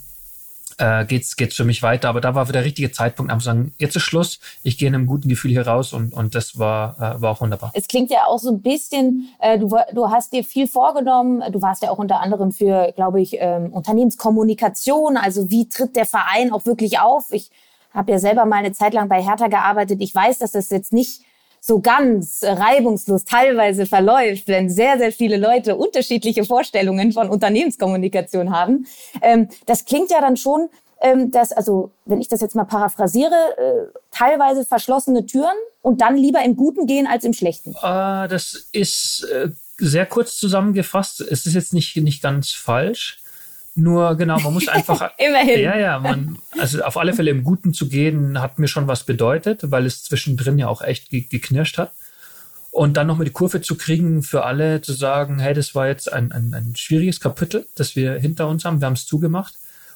äh, geht's geht's für mich weiter. Aber da war der richtige Zeitpunkt, am sagen, jetzt ist Schluss. Ich gehe in einem guten Gefühl hier raus und und das war äh, war auch wunderbar. Es klingt ja auch so ein bisschen. Äh, du du hast dir viel vorgenommen. Du warst ja auch unter anderem für, glaube ich, ähm, Unternehmenskommunikation. Also wie tritt der Verein auch wirklich auf? Ich habe ja selber mal eine Zeit lang bei Hertha gearbeitet. Ich weiß, dass das jetzt nicht so ganz reibungslos teilweise verläuft, wenn sehr, sehr viele Leute unterschiedliche Vorstellungen von Unternehmenskommunikation haben. Ähm, das klingt ja dann schon, ähm, dass, also wenn ich das jetzt mal paraphrasiere, äh, teilweise verschlossene Türen und dann lieber im Guten gehen als im Schlechten. Äh, das ist äh, sehr kurz zusammengefasst. Es ist jetzt nicht, nicht ganz falsch. Nur genau, man muss einfach. (laughs) Immerhin. Ja, ja, man, also auf alle Fälle im Guten zu gehen, hat mir schon was bedeutet, weil es zwischendrin ja auch echt geknirscht hat. Und dann nochmal die Kurve zu kriegen für alle, zu sagen, hey, das war jetzt ein, ein, ein schwieriges Kapitel, das wir hinter uns haben, wir haben es zugemacht.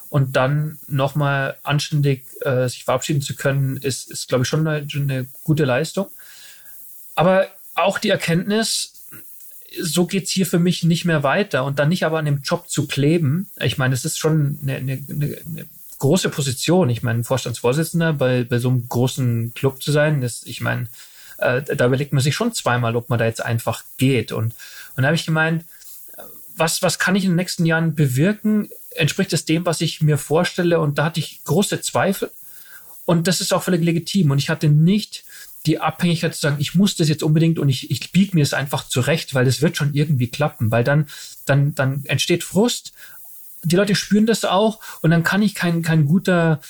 Und dann nochmal anständig äh, sich verabschieden zu können, ist, ist glaube ich, schon eine, eine gute Leistung. Aber auch die Erkenntnis, so geht's hier für mich nicht mehr weiter und dann nicht aber an dem Job zu kleben. Ich meine, es ist schon eine, eine, eine große Position. Ich meine, Vorstandsvorsitzender bei, bei so einem großen Club zu sein, ist, ich meine, äh, da überlegt man sich schon zweimal, ob man da jetzt einfach geht. Und, und da habe ich gemeint, was, was kann ich in den nächsten Jahren bewirken? Entspricht es dem, was ich mir vorstelle? Und da hatte ich große Zweifel. Und das ist auch völlig legitim. Und ich hatte nicht die Abhängigkeit zu sagen, ich muss das jetzt unbedingt und ich, ich biege mir es einfach zurecht, weil das wird schon irgendwie klappen, weil dann, dann, dann entsteht Frust. Die Leute spüren das auch und dann kann ich kein, kein guter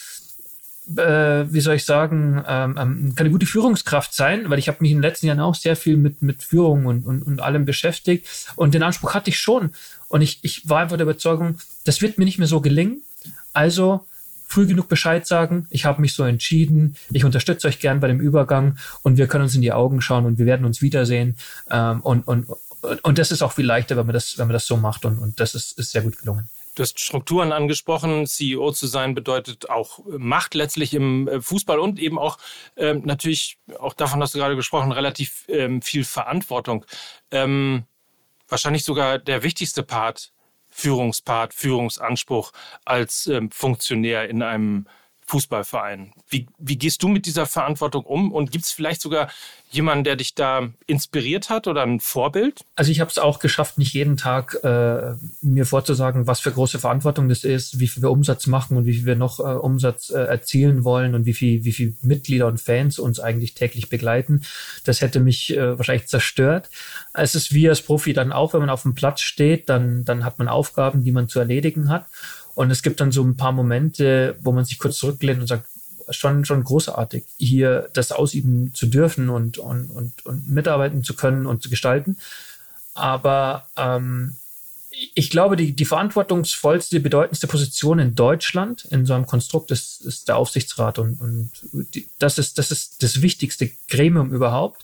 äh, wie soll ich sagen, ähm, ähm, keine gute Führungskraft sein, weil ich habe mich in den letzten Jahren auch sehr viel mit, mit Führung und, und, und allem beschäftigt. Und den Anspruch hatte ich schon. Und ich, ich war einfach der Überzeugung, das wird mir nicht mehr so gelingen. Also früh genug Bescheid sagen, ich habe mich so entschieden, ich unterstütze euch gern bei dem Übergang und wir können uns in die Augen schauen und wir werden uns wiedersehen. Ähm, und, und, und das ist auch viel leichter, wenn man das, wenn man das so macht und, und das ist, ist sehr gut gelungen. Du hast Strukturen angesprochen. CEO zu sein bedeutet auch Macht letztlich im äh, Fußball und eben auch ähm, natürlich, auch davon hast du gerade gesprochen, relativ ähm, viel Verantwortung. Ähm, wahrscheinlich sogar der wichtigste Part, Führungspart, Führungsanspruch als ähm, Funktionär in einem Fußballverein. Wie, wie gehst du mit dieser Verantwortung um? Und gibt es vielleicht sogar jemanden, der dich da inspiriert hat oder ein Vorbild? Also ich habe es auch geschafft, nicht jeden Tag äh, mir vorzusagen, was für große Verantwortung das ist, wie viel wir Umsatz machen und wie viel wir noch äh, Umsatz äh, erzielen wollen und wie viel, wie viel Mitglieder und Fans uns eigentlich täglich begleiten. Das hätte mich äh, wahrscheinlich zerstört. Es ist wie als Profi dann auch, wenn man auf dem Platz steht, dann, dann hat man Aufgaben, die man zu erledigen hat. Und es gibt dann so ein paar Momente, wo man sich kurz zurücklehnt und sagt, schon, schon großartig, hier das ausüben zu dürfen und, und, und, und mitarbeiten zu können und zu gestalten. Aber ähm, ich glaube, die, die verantwortungsvollste, bedeutendste Position in Deutschland in so einem Konstrukt ist, ist der Aufsichtsrat und, und die, das ist das ist das wichtigste Gremium überhaupt.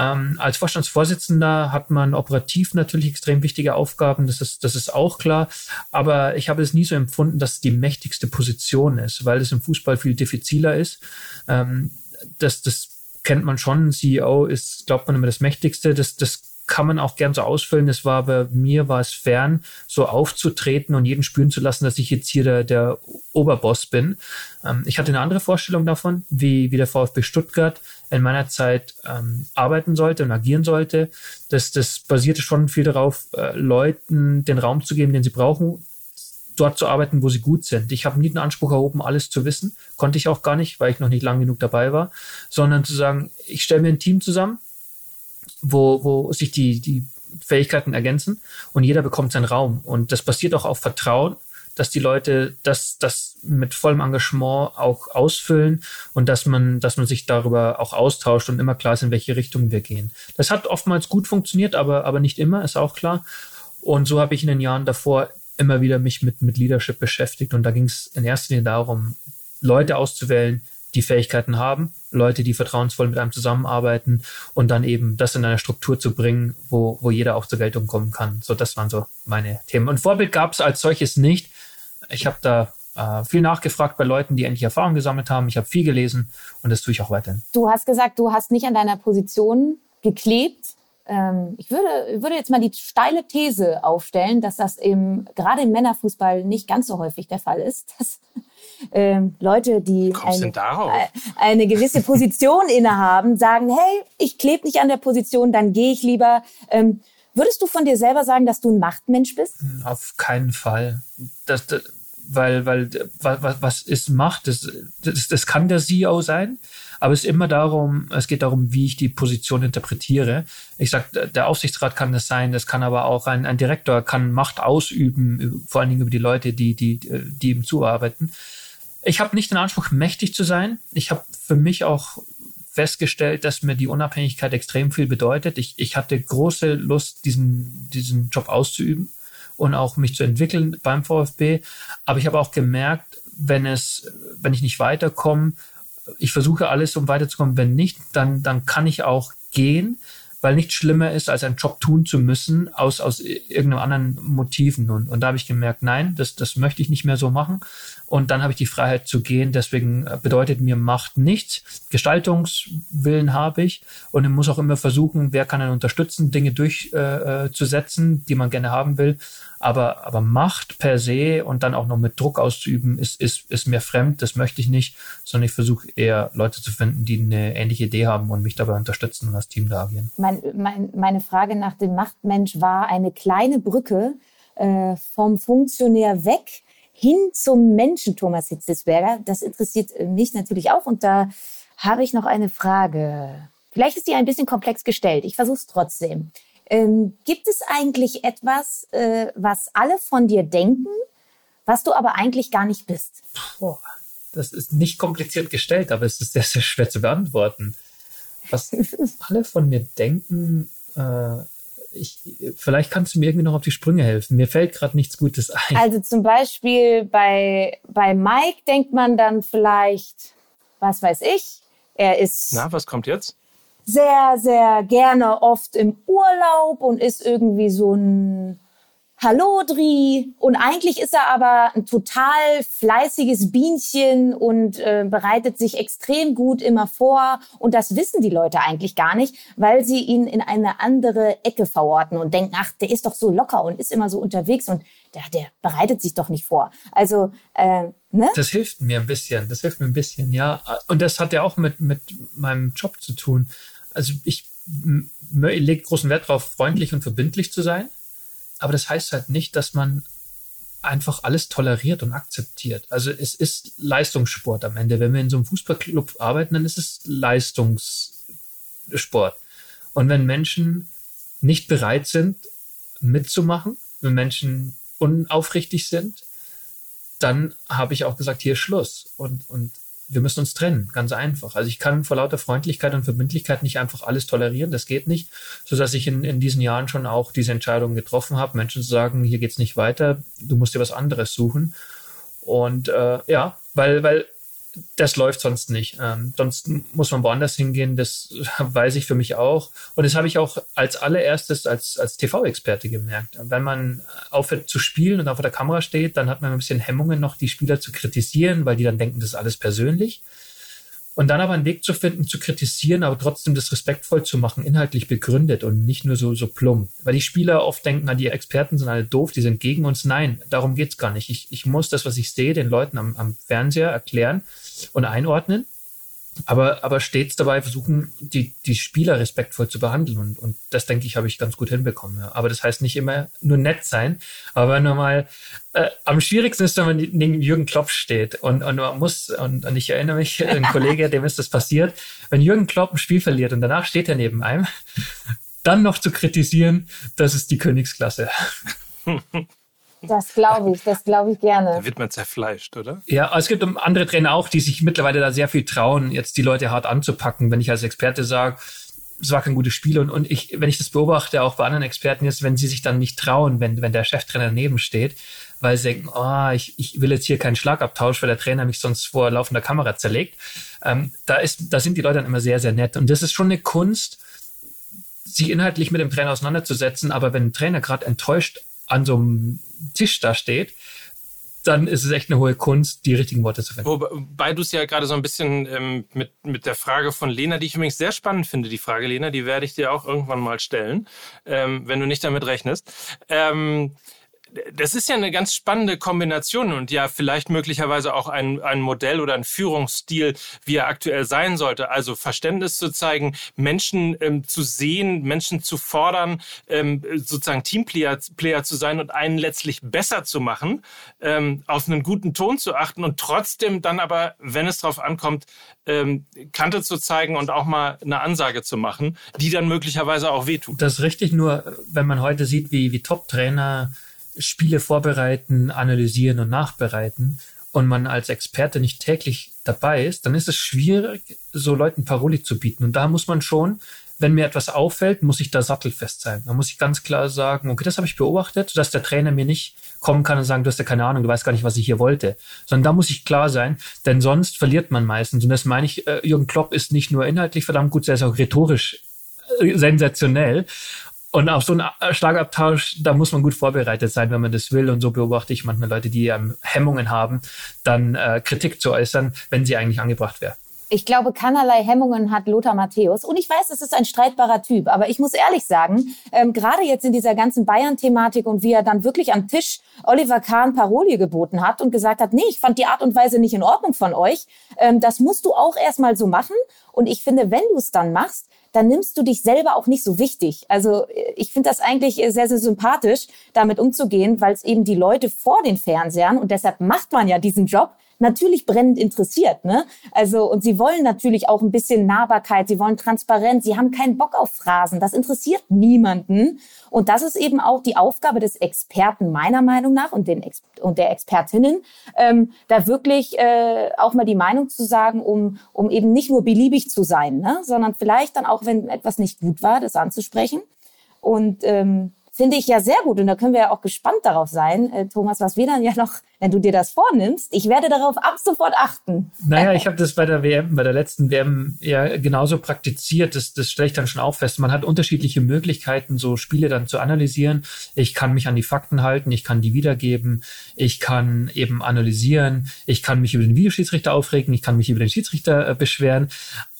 Ähm, als Vorstandsvorsitzender hat man operativ natürlich extrem wichtige Aufgaben, das ist, das ist auch klar. Aber ich habe es nie so empfunden, dass es die mächtigste Position ist, weil es im Fußball viel diffiziler ist. Ähm, das, das kennt man schon. CEO ist, glaubt man immer, das Mächtigste. Das, das kann man auch gern so ausfüllen. Es war bei mir war es fern, so aufzutreten und jeden spüren zu lassen, dass ich jetzt hier der, der Oberboss bin. Ähm, ich hatte eine andere Vorstellung davon, wie, wie der VfB Stuttgart in meiner Zeit ähm, arbeiten sollte und agieren sollte. Das, das basierte schon viel darauf, äh, Leuten den Raum zu geben, den sie brauchen, dort zu arbeiten, wo sie gut sind. Ich habe nie den Anspruch erhoben, alles zu wissen. Konnte ich auch gar nicht, weil ich noch nicht lang genug dabei war, sondern zu sagen, ich stelle mir ein Team zusammen, wo, wo sich die, die Fähigkeiten ergänzen und jeder bekommt seinen Raum. Und das basiert auch auf Vertrauen, dass die Leute das, das mit vollem Engagement auch ausfüllen und dass man, dass man sich darüber auch austauscht und immer klar ist, in welche Richtung wir gehen. Das hat oftmals gut funktioniert, aber, aber nicht immer, ist auch klar. Und so habe ich in den Jahren davor immer wieder mich mit, mit Leadership beschäftigt und da ging es in erster Linie darum, Leute auszuwählen, die Fähigkeiten haben, Leute, die vertrauensvoll mit einem zusammenarbeiten und dann eben das in eine Struktur zu bringen, wo, wo jeder auch zur Geltung kommen kann. So, das waren so meine Themen. Und Vorbild gab es als solches nicht. Ich habe da äh, viel nachgefragt bei Leuten, die endlich Erfahrung gesammelt haben. Ich habe viel gelesen und das tue ich auch weiterhin. Du hast gesagt, du hast nicht an deiner Position geklebt. Ähm, ich würde, würde jetzt mal die steile These aufstellen, dass das eben gerade im Männerfußball nicht ganz so häufig der Fall ist, dass ähm, Leute, die eine, äh, eine, gewisse Position (laughs) innehaben, sagen, hey, ich klebe nicht an der Position, dann gehe ich lieber. Ähm, würdest du von dir selber sagen, dass du ein Machtmensch bist? Hm, auf keinen Fall. Das, das, weil, weil was, was ist Macht? Das, das, das kann der CEO sein. Aber es ist immer darum, es geht darum, wie ich die Position interpretiere. Ich sag, der Aufsichtsrat kann das sein, das kann aber auch ein, ein Direktor kann Macht ausüben, vor allen Dingen über die Leute, die, die, die ihm zuarbeiten. Ich habe nicht den Anspruch, mächtig zu sein. Ich habe für mich auch festgestellt, dass mir die Unabhängigkeit extrem viel bedeutet. Ich, ich hatte große Lust, diesen, diesen Job auszuüben und auch mich zu entwickeln beim VfB. Aber ich habe auch gemerkt, wenn es, wenn ich nicht weiterkomme, ich versuche alles, um weiterzukommen. Wenn nicht, dann, dann kann ich auch gehen weil nichts schlimmer ist, als einen Job tun zu müssen aus, aus irgendeinem anderen Motiven. Und, und da habe ich gemerkt, nein, das, das möchte ich nicht mehr so machen. Und dann habe ich die Freiheit zu gehen. Deswegen äh, bedeutet mir Macht nichts. Gestaltungswillen habe ich. Und ich muss auch immer versuchen, wer kann einen unterstützen, Dinge durchzusetzen, äh, äh die man gerne haben will. Aber, aber Macht per se und dann auch noch mit Druck auszuüben, ist, ist, ist mir fremd. Das möchte ich nicht, sondern ich versuche eher Leute zu finden, die eine ähnliche Idee haben und mich dabei unterstützen und als Team da agieren. Mein, mein, meine Frage nach dem Machtmensch war eine kleine Brücke äh, vom Funktionär weg hin zum Menschen, Thomas Hitzelsberger. Das interessiert mich natürlich auch. Und da habe ich noch eine Frage. Vielleicht ist die ein bisschen komplex gestellt. Ich versuche es trotzdem. Ähm, gibt es eigentlich etwas, äh, was alle von dir denken, was du aber eigentlich gar nicht bist? Boah, das ist nicht kompliziert gestellt, aber es ist sehr, sehr schwer zu beantworten. Was (laughs) alle von mir denken, äh, ich, vielleicht kannst du mir irgendwie noch auf die Sprünge helfen. Mir fällt gerade nichts Gutes ein. Also zum Beispiel bei, bei Mike denkt man dann vielleicht, was weiß ich, er ist. Na, was kommt jetzt? sehr, sehr gerne oft im Urlaub und ist irgendwie so ein Hallodri. Und eigentlich ist er aber ein total fleißiges Bienchen und äh, bereitet sich extrem gut immer vor. Und das wissen die Leute eigentlich gar nicht, weil sie ihn in eine andere Ecke verorten und denken, ach, der ist doch so locker und ist immer so unterwegs und der, der bereitet sich doch nicht vor. Also, äh, ne? Das hilft mir ein bisschen. Das hilft mir ein bisschen, ja. Und das hat ja auch mit, mit meinem Job zu tun also ich lege großen Wert darauf, freundlich und verbindlich zu sein. Aber das heißt halt nicht, dass man einfach alles toleriert und akzeptiert. Also es ist Leistungssport am Ende. Wenn wir in so einem Fußballclub arbeiten, dann ist es Leistungssport. Und wenn Menschen nicht bereit sind, mitzumachen, wenn Menschen unaufrichtig sind, dann habe ich auch gesagt, hier Schluss. Und, und wir müssen uns trennen, ganz einfach. Also ich kann vor lauter Freundlichkeit und Verbindlichkeit nicht einfach alles tolerieren, das geht nicht, so dass ich in, in diesen Jahren schon auch diese Entscheidung getroffen habe, Menschen zu sagen, hier geht's nicht weiter, du musst dir was anderes suchen. Und äh, ja, weil, weil das läuft sonst nicht. Ähm, sonst muss man woanders hingehen, das (laughs) weiß ich für mich auch. Und das habe ich auch als allererstes als, als TV-Experte gemerkt. Wenn man aufhört zu spielen und auf der Kamera steht, dann hat man ein bisschen Hemmungen noch, die Spieler zu kritisieren, weil die dann denken, das ist alles persönlich. Und dann aber einen Weg zu finden, zu kritisieren, aber trotzdem das respektvoll zu machen, inhaltlich begründet und nicht nur so, so plump. Weil die Spieler oft denken, na, die Experten sind alle doof, die sind gegen uns. Nein, darum geht's gar nicht. Ich, ich muss das, was ich sehe, den Leuten am, am Fernseher erklären und einordnen aber, aber stets dabei versuchen, die, die Spieler respektvoll zu behandeln. Und, und das, denke ich, habe ich ganz gut hinbekommen. Ja. Aber das heißt nicht immer nur nett sein. Aber nochmal, äh, am schwierigsten ist, wenn man neben Jürgen Klopp steht. Und, und man muss, und, und ich erinnere mich, ein Kollege, dem ist das passiert, wenn Jürgen Klopp ein Spiel verliert und danach steht er neben einem, dann noch zu kritisieren, das ist die Königsklasse. (laughs) Das glaube ich, das glaube ich gerne. Da wird man zerfleischt, oder? Ja, es gibt andere Trainer auch, die sich mittlerweile da sehr viel trauen, jetzt die Leute hart anzupacken. Wenn ich als Experte sage, es war kein gutes Spiel und, und ich, wenn ich das beobachte, auch bei anderen Experten jetzt, wenn sie sich dann nicht trauen, wenn, wenn der Cheftrainer daneben steht, weil sie denken, oh, ich, ich will jetzt hier keinen Schlagabtausch, weil der Trainer mich sonst vor laufender Kamera zerlegt. Ähm, da ist, da sind die Leute dann immer sehr, sehr nett. Und das ist schon eine Kunst, sich inhaltlich mit dem Trainer auseinanderzusetzen. Aber wenn ein Trainer gerade enttäuscht an so einem Tisch da steht, dann ist es echt eine hohe Kunst, die richtigen Worte zu finden. Wobei du es ja gerade so ein bisschen ähm, mit, mit der Frage von Lena, die ich übrigens sehr spannend finde, die Frage, Lena, die werde ich dir auch irgendwann mal stellen, ähm, wenn du nicht damit rechnest. Ähm, das ist ja eine ganz spannende Kombination und ja vielleicht möglicherweise auch ein, ein Modell oder ein Führungsstil, wie er aktuell sein sollte. Also Verständnis zu zeigen, Menschen ähm, zu sehen, Menschen zu fordern, ähm, sozusagen Teamplayer Player zu sein und einen letztlich besser zu machen, ähm, auf einen guten Ton zu achten und trotzdem dann aber, wenn es darauf ankommt, ähm, Kante zu zeigen und auch mal eine Ansage zu machen, die dann möglicherweise auch wehtut. Das ist richtig, nur wenn man heute sieht, wie, wie Top-Trainer Spiele vorbereiten, analysieren und nachbereiten und man als Experte nicht täglich dabei ist, dann ist es schwierig, so Leuten Paroli zu bieten. Und da muss man schon wenn mir etwas auffällt, muss ich da sattelfest sein. Da muss ich ganz klar sagen, okay, das habe ich beobachtet, dass der Trainer mir nicht kommen kann und sagen, du hast ja keine Ahnung, du weißt gar nicht, was ich hier wollte. Sondern da muss ich klar sein, denn sonst verliert man meistens. Und das meine ich, äh, Jürgen Klopp ist nicht nur inhaltlich verdammt gut, er ist auch rhetorisch äh, sensationell. Und auf so einen Schlagabtausch, da muss man gut vorbereitet sein, wenn man das will. Und so beobachte ich manchmal Leute, die ähm, Hemmungen haben, dann äh, Kritik zu äußern, wenn sie eigentlich angebracht wäre. Ich glaube, keinerlei Hemmungen hat Lothar Matthäus. Und ich weiß, es ist ein streitbarer Typ. Aber ich muss ehrlich sagen, ähm, gerade jetzt in dieser ganzen Bayern-Thematik und wie er dann wirklich am Tisch Oliver Kahn Paroli geboten hat und gesagt hat, nee, ich fand die Art und Weise nicht in Ordnung von euch. Ähm, das musst du auch erstmal so machen. Und ich finde, wenn du es dann machst, dann nimmst du dich selber auch nicht so wichtig. Also ich finde das eigentlich sehr, sehr sympathisch, damit umzugehen, weil es eben die Leute vor den Fernsehern, und deshalb macht man ja diesen Job, natürlich brennend interessiert. Ne? Also, und sie wollen natürlich auch ein bisschen Nahbarkeit, sie wollen Transparenz, sie haben keinen Bock auf Phrasen. Das interessiert niemanden. Und das ist eben auch die Aufgabe des Experten meiner Meinung nach und, den und der Expertinnen, ähm, da wirklich äh, auch mal die Meinung zu sagen, um, um eben nicht nur beliebig zu sein, ne? sondern vielleicht dann auch, wenn etwas nicht gut war, das anzusprechen. Und ähm, finde ich ja sehr gut. Und da können wir ja auch gespannt darauf sein, äh, Thomas, was wir dann ja noch, wenn du dir das vornimmst, ich werde darauf ab sofort achten. Naja, ich habe das bei der WM, bei der letzten WM ja genauso praktiziert. Das, das stelle ich dann schon auch fest. Man hat unterschiedliche Möglichkeiten, so Spiele dann zu analysieren. Ich kann mich an die Fakten halten, ich kann die wiedergeben, ich kann eben analysieren, ich kann mich über den Videoschiedsrichter aufregen, ich kann mich über den Schiedsrichter äh, beschweren.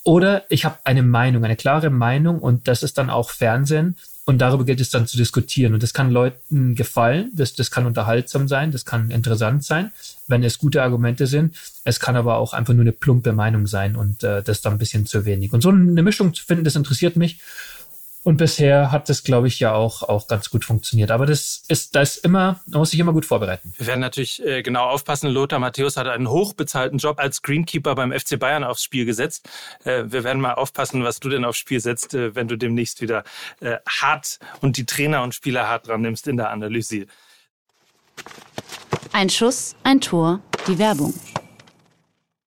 Oder ich habe eine Meinung, eine klare Meinung und das ist dann auch Fernsehen. Und darüber gilt es dann zu diskutieren. Und das kann Leuten gefallen, das, das kann unterhaltsam sein, das kann interessant sein, wenn es gute Argumente sind. Es kann aber auch einfach nur eine plumpe Meinung sein und äh, das dann ein bisschen zu wenig. Und so eine Mischung zu finden, das interessiert mich. Und bisher hat das, glaube ich, ja auch, auch ganz gut funktioniert. Aber das ist, da ist immer, man muss sich immer gut vorbereiten. Wir werden natürlich äh, genau aufpassen. Lothar Matthäus hat einen hochbezahlten Job als Greenkeeper beim FC Bayern aufs Spiel gesetzt. Äh, wir werden mal aufpassen, was du denn aufs Spiel setzt, äh, wenn du demnächst wieder äh, hart und die Trainer und Spieler hart dran nimmst in der Analyse. Ein Schuss, ein Tor, die Werbung.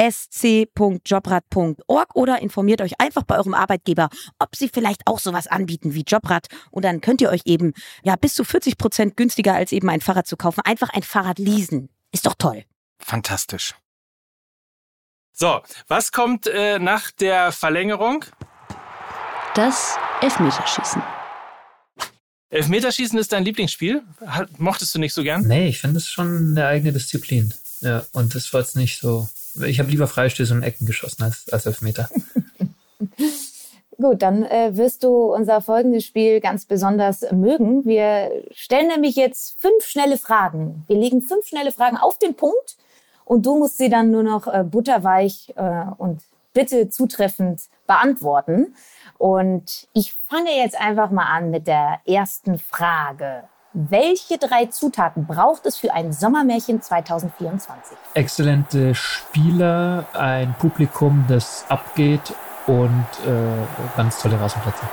sc.jobrad.org oder informiert euch einfach bei eurem Arbeitgeber, ob sie vielleicht auch sowas anbieten wie Jobrad und dann könnt ihr euch eben ja bis zu 40 Prozent günstiger als eben ein Fahrrad zu kaufen, einfach ein Fahrrad leasen. Ist doch toll. Fantastisch. So, was kommt äh, nach der Verlängerung? Das Elfmeterschießen. Elfmeterschießen ist dein Lieblingsspiel? Mochtest du nicht so gern? Nee, ich finde es schon eine eigene Disziplin. Ja, und das war jetzt nicht so ich habe lieber Freistöße und Ecken geschossen als, als Elfmeter. (laughs) Gut, dann äh, wirst du unser folgendes Spiel ganz besonders mögen. Wir stellen nämlich jetzt fünf schnelle Fragen. Wir legen fünf schnelle Fragen auf den Punkt und du musst sie dann nur noch äh, butterweich äh, und bitte zutreffend beantworten. Und ich fange jetzt einfach mal an mit der ersten Frage. Welche drei Zutaten braucht es für ein Sommermärchen 2024? Exzellente Spieler, ein Publikum, das abgeht und äh, ganz tolle Rasenplätze.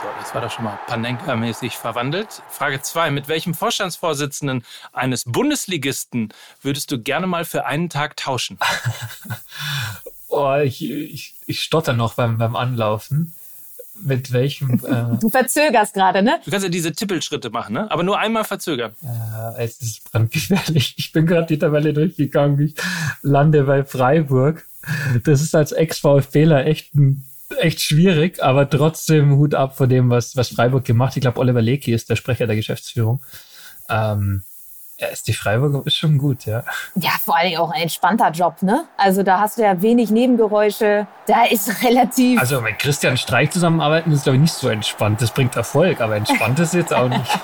So, das war doch schon mal Panenka-mäßig verwandelt. Frage 2. Mit welchem Vorstandsvorsitzenden eines Bundesligisten würdest du gerne mal für einen Tag tauschen? (laughs) oh, ich, ich, ich stotter noch beim, beim Anlaufen mit welchem. (laughs) Äh, du verzögerst gerade, ne? Du kannst ja diese Tippelschritte machen, ne? Aber nur einmal verzögern. Äh, es ist brandgefährlich. Ich bin gerade die Tabelle durchgegangen. Ich lande bei Freiburg. Das ist als Ex-VfBler echt echt schwierig, aber trotzdem Hut ab vor dem, was, was Freiburg gemacht. Ich glaube, Oliver Lecky ist der Sprecher der Geschäftsführung. Ähm, ja, ist die Freiburger ist schon gut, ja. Ja, vor allen Dingen auch ein entspannter Job, ne? Also da hast du ja wenig Nebengeräusche. Da ist (laughs) relativ. Also mit Christian Streich zusammenarbeiten ist, glaube ich, nicht so entspannt. Das bringt Erfolg, aber entspannt ist jetzt auch nicht. (laughs)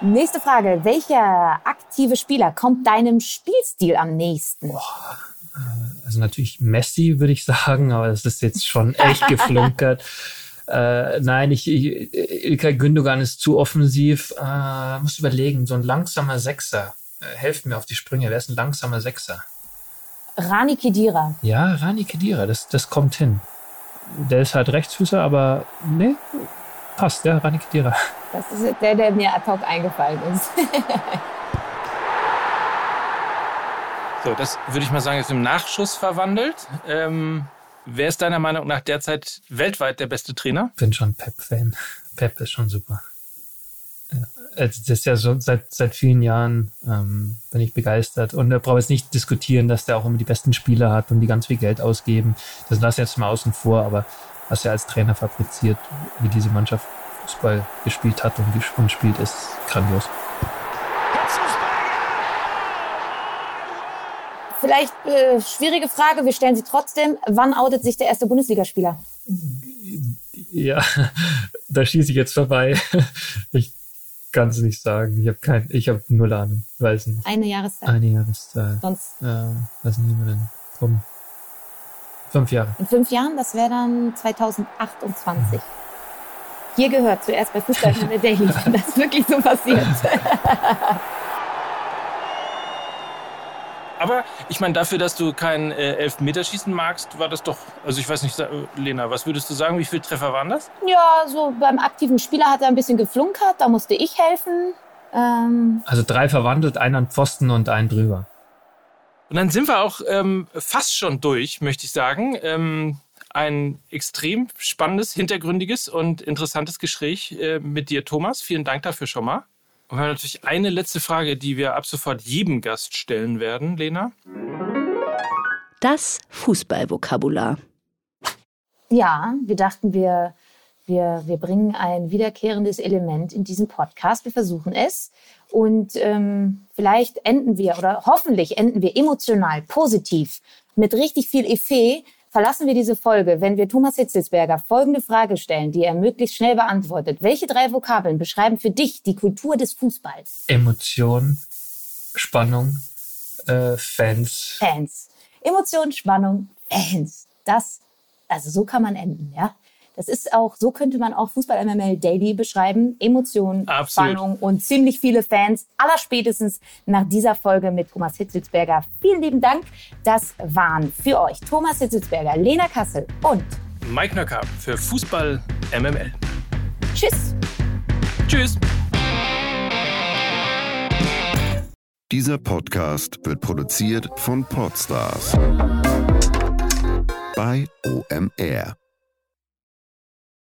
Nächste Frage. Welcher aktive Spieler kommt deinem Spielstil am nächsten? Boah, also natürlich Messi, würde ich sagen, aber das ist jetzt schon echt (laughs) geflunkert. Äh, nein, ich, ich, Ilkay Gündogan ist zu offensiv. Äh, muss überlegen, so ein langsamer Sechser. Äh, helft mir auf die Sprünge. Wer ist ein langsamer Sechser? Rani Kedira. Ja, Rani Kedira, das, das kommt hin. Der ist halt Rechtsfüßer, aber ne, passt, ja, Rani Kedira. Das ist der, der mir ad hoc eingefallen ist. (laughs) so, das würde ich mal sagen, ist im Nachschuss verwandelt. Ähm, Wer ist deiner Meinung nach derzeit weltweit der beste Trainer? Bin schon Pep-Fan. Pep ist schon super. Das ist ja so seit, seit vielen Jahren ähm, bin ich begeistert. Und da brauche ich nicht diskutieren, dass der auch immer die besten Spieler hat und die ganz viel Geld ausgeben. Das lasse ich jetzt mal außen vor, aber was er als Trainer fabriziert, wie diese Mannschaft Fußball gespielt hat und, und spielt, ist grandios. Vielleicht äh, schwierige Frage, wir stellen sie trotzdem. Wann outet sich der erste Bundesligaspieler? Ja, (laughs) da schieße ich jetzt vorbei. (laughs) Ich kann es nicht sagen. Ich habe kein, ich habe null Ahnung. Weiß nicht. Eine Jahreszeit. Eine Jahreszeit. Sonst. Ja, was nehmen wir denn? Komm. Fünf Jahre. In fünf Jahren, das wäre dann 2028. Mhm. Hier gehört zuerst bei Fußball (laughs) der Daily, wenn das wirklich so passiert. Aber ich meine, dafür, dass du kein äh, Elfmeterschießen magst, war das doch, also ich weiß nicht, Lena, was würdest du sagen, wie viele Treffer waren das? Ja, so beim aktiven Spieler hat er ein bisschen geflunkert, da musste ich helfen. Ähm also drei verwandelt, einen an Pfosten und einen drüber. Und dann sind wir auch ähm, fast schon durch, möchte ich sagen. Ähm, ein extrem spannendes, hintergründiges und interessantes Gespräch äh, mit dir, Thomas. Vielen Dank dafür schon mal. Und wir haben natürlich eine letzte Frage, die wir ab sofort jedem Gast stellen werden, Lena. Das Fußballvokabular. Ja, wir dachten, wir, wir, wir bringen ein wiederkehrendes Element in diesen Podcast. Wir versuchen es. Und ähm, vielleicht enden wir oder hoffentlich enden wir emotional, positiv, mit richtig viel Effet verlassen wir diese Folge, wenn wir Thomas Hitzelsberger folgende Frage stellen, die er möglichst schnell beantwortet. Welche drei Vokabeln beschreiben für dich die Kultur des Fußballs? Emotion, Spannung, äh, Fans. Fans. Emotion, Spannung, Fans. Das, also so kann man enden, ja? Das ist auch, so könnte man auch Fußball MML Daily beschreiben. Emotionen, Spannung und ziemlich viele Fans. Allerspätestens nach dieser Folge mit Thomas Hitzelsberger. Vielen lieben Dank. Das waren für euch Thomas Hitzelsberger, Lena Kassel und Mike Nöcker für Fußball MML. Tschüss. Tschüss. Dieser Podcast wird produziert von Podstars bei OMR.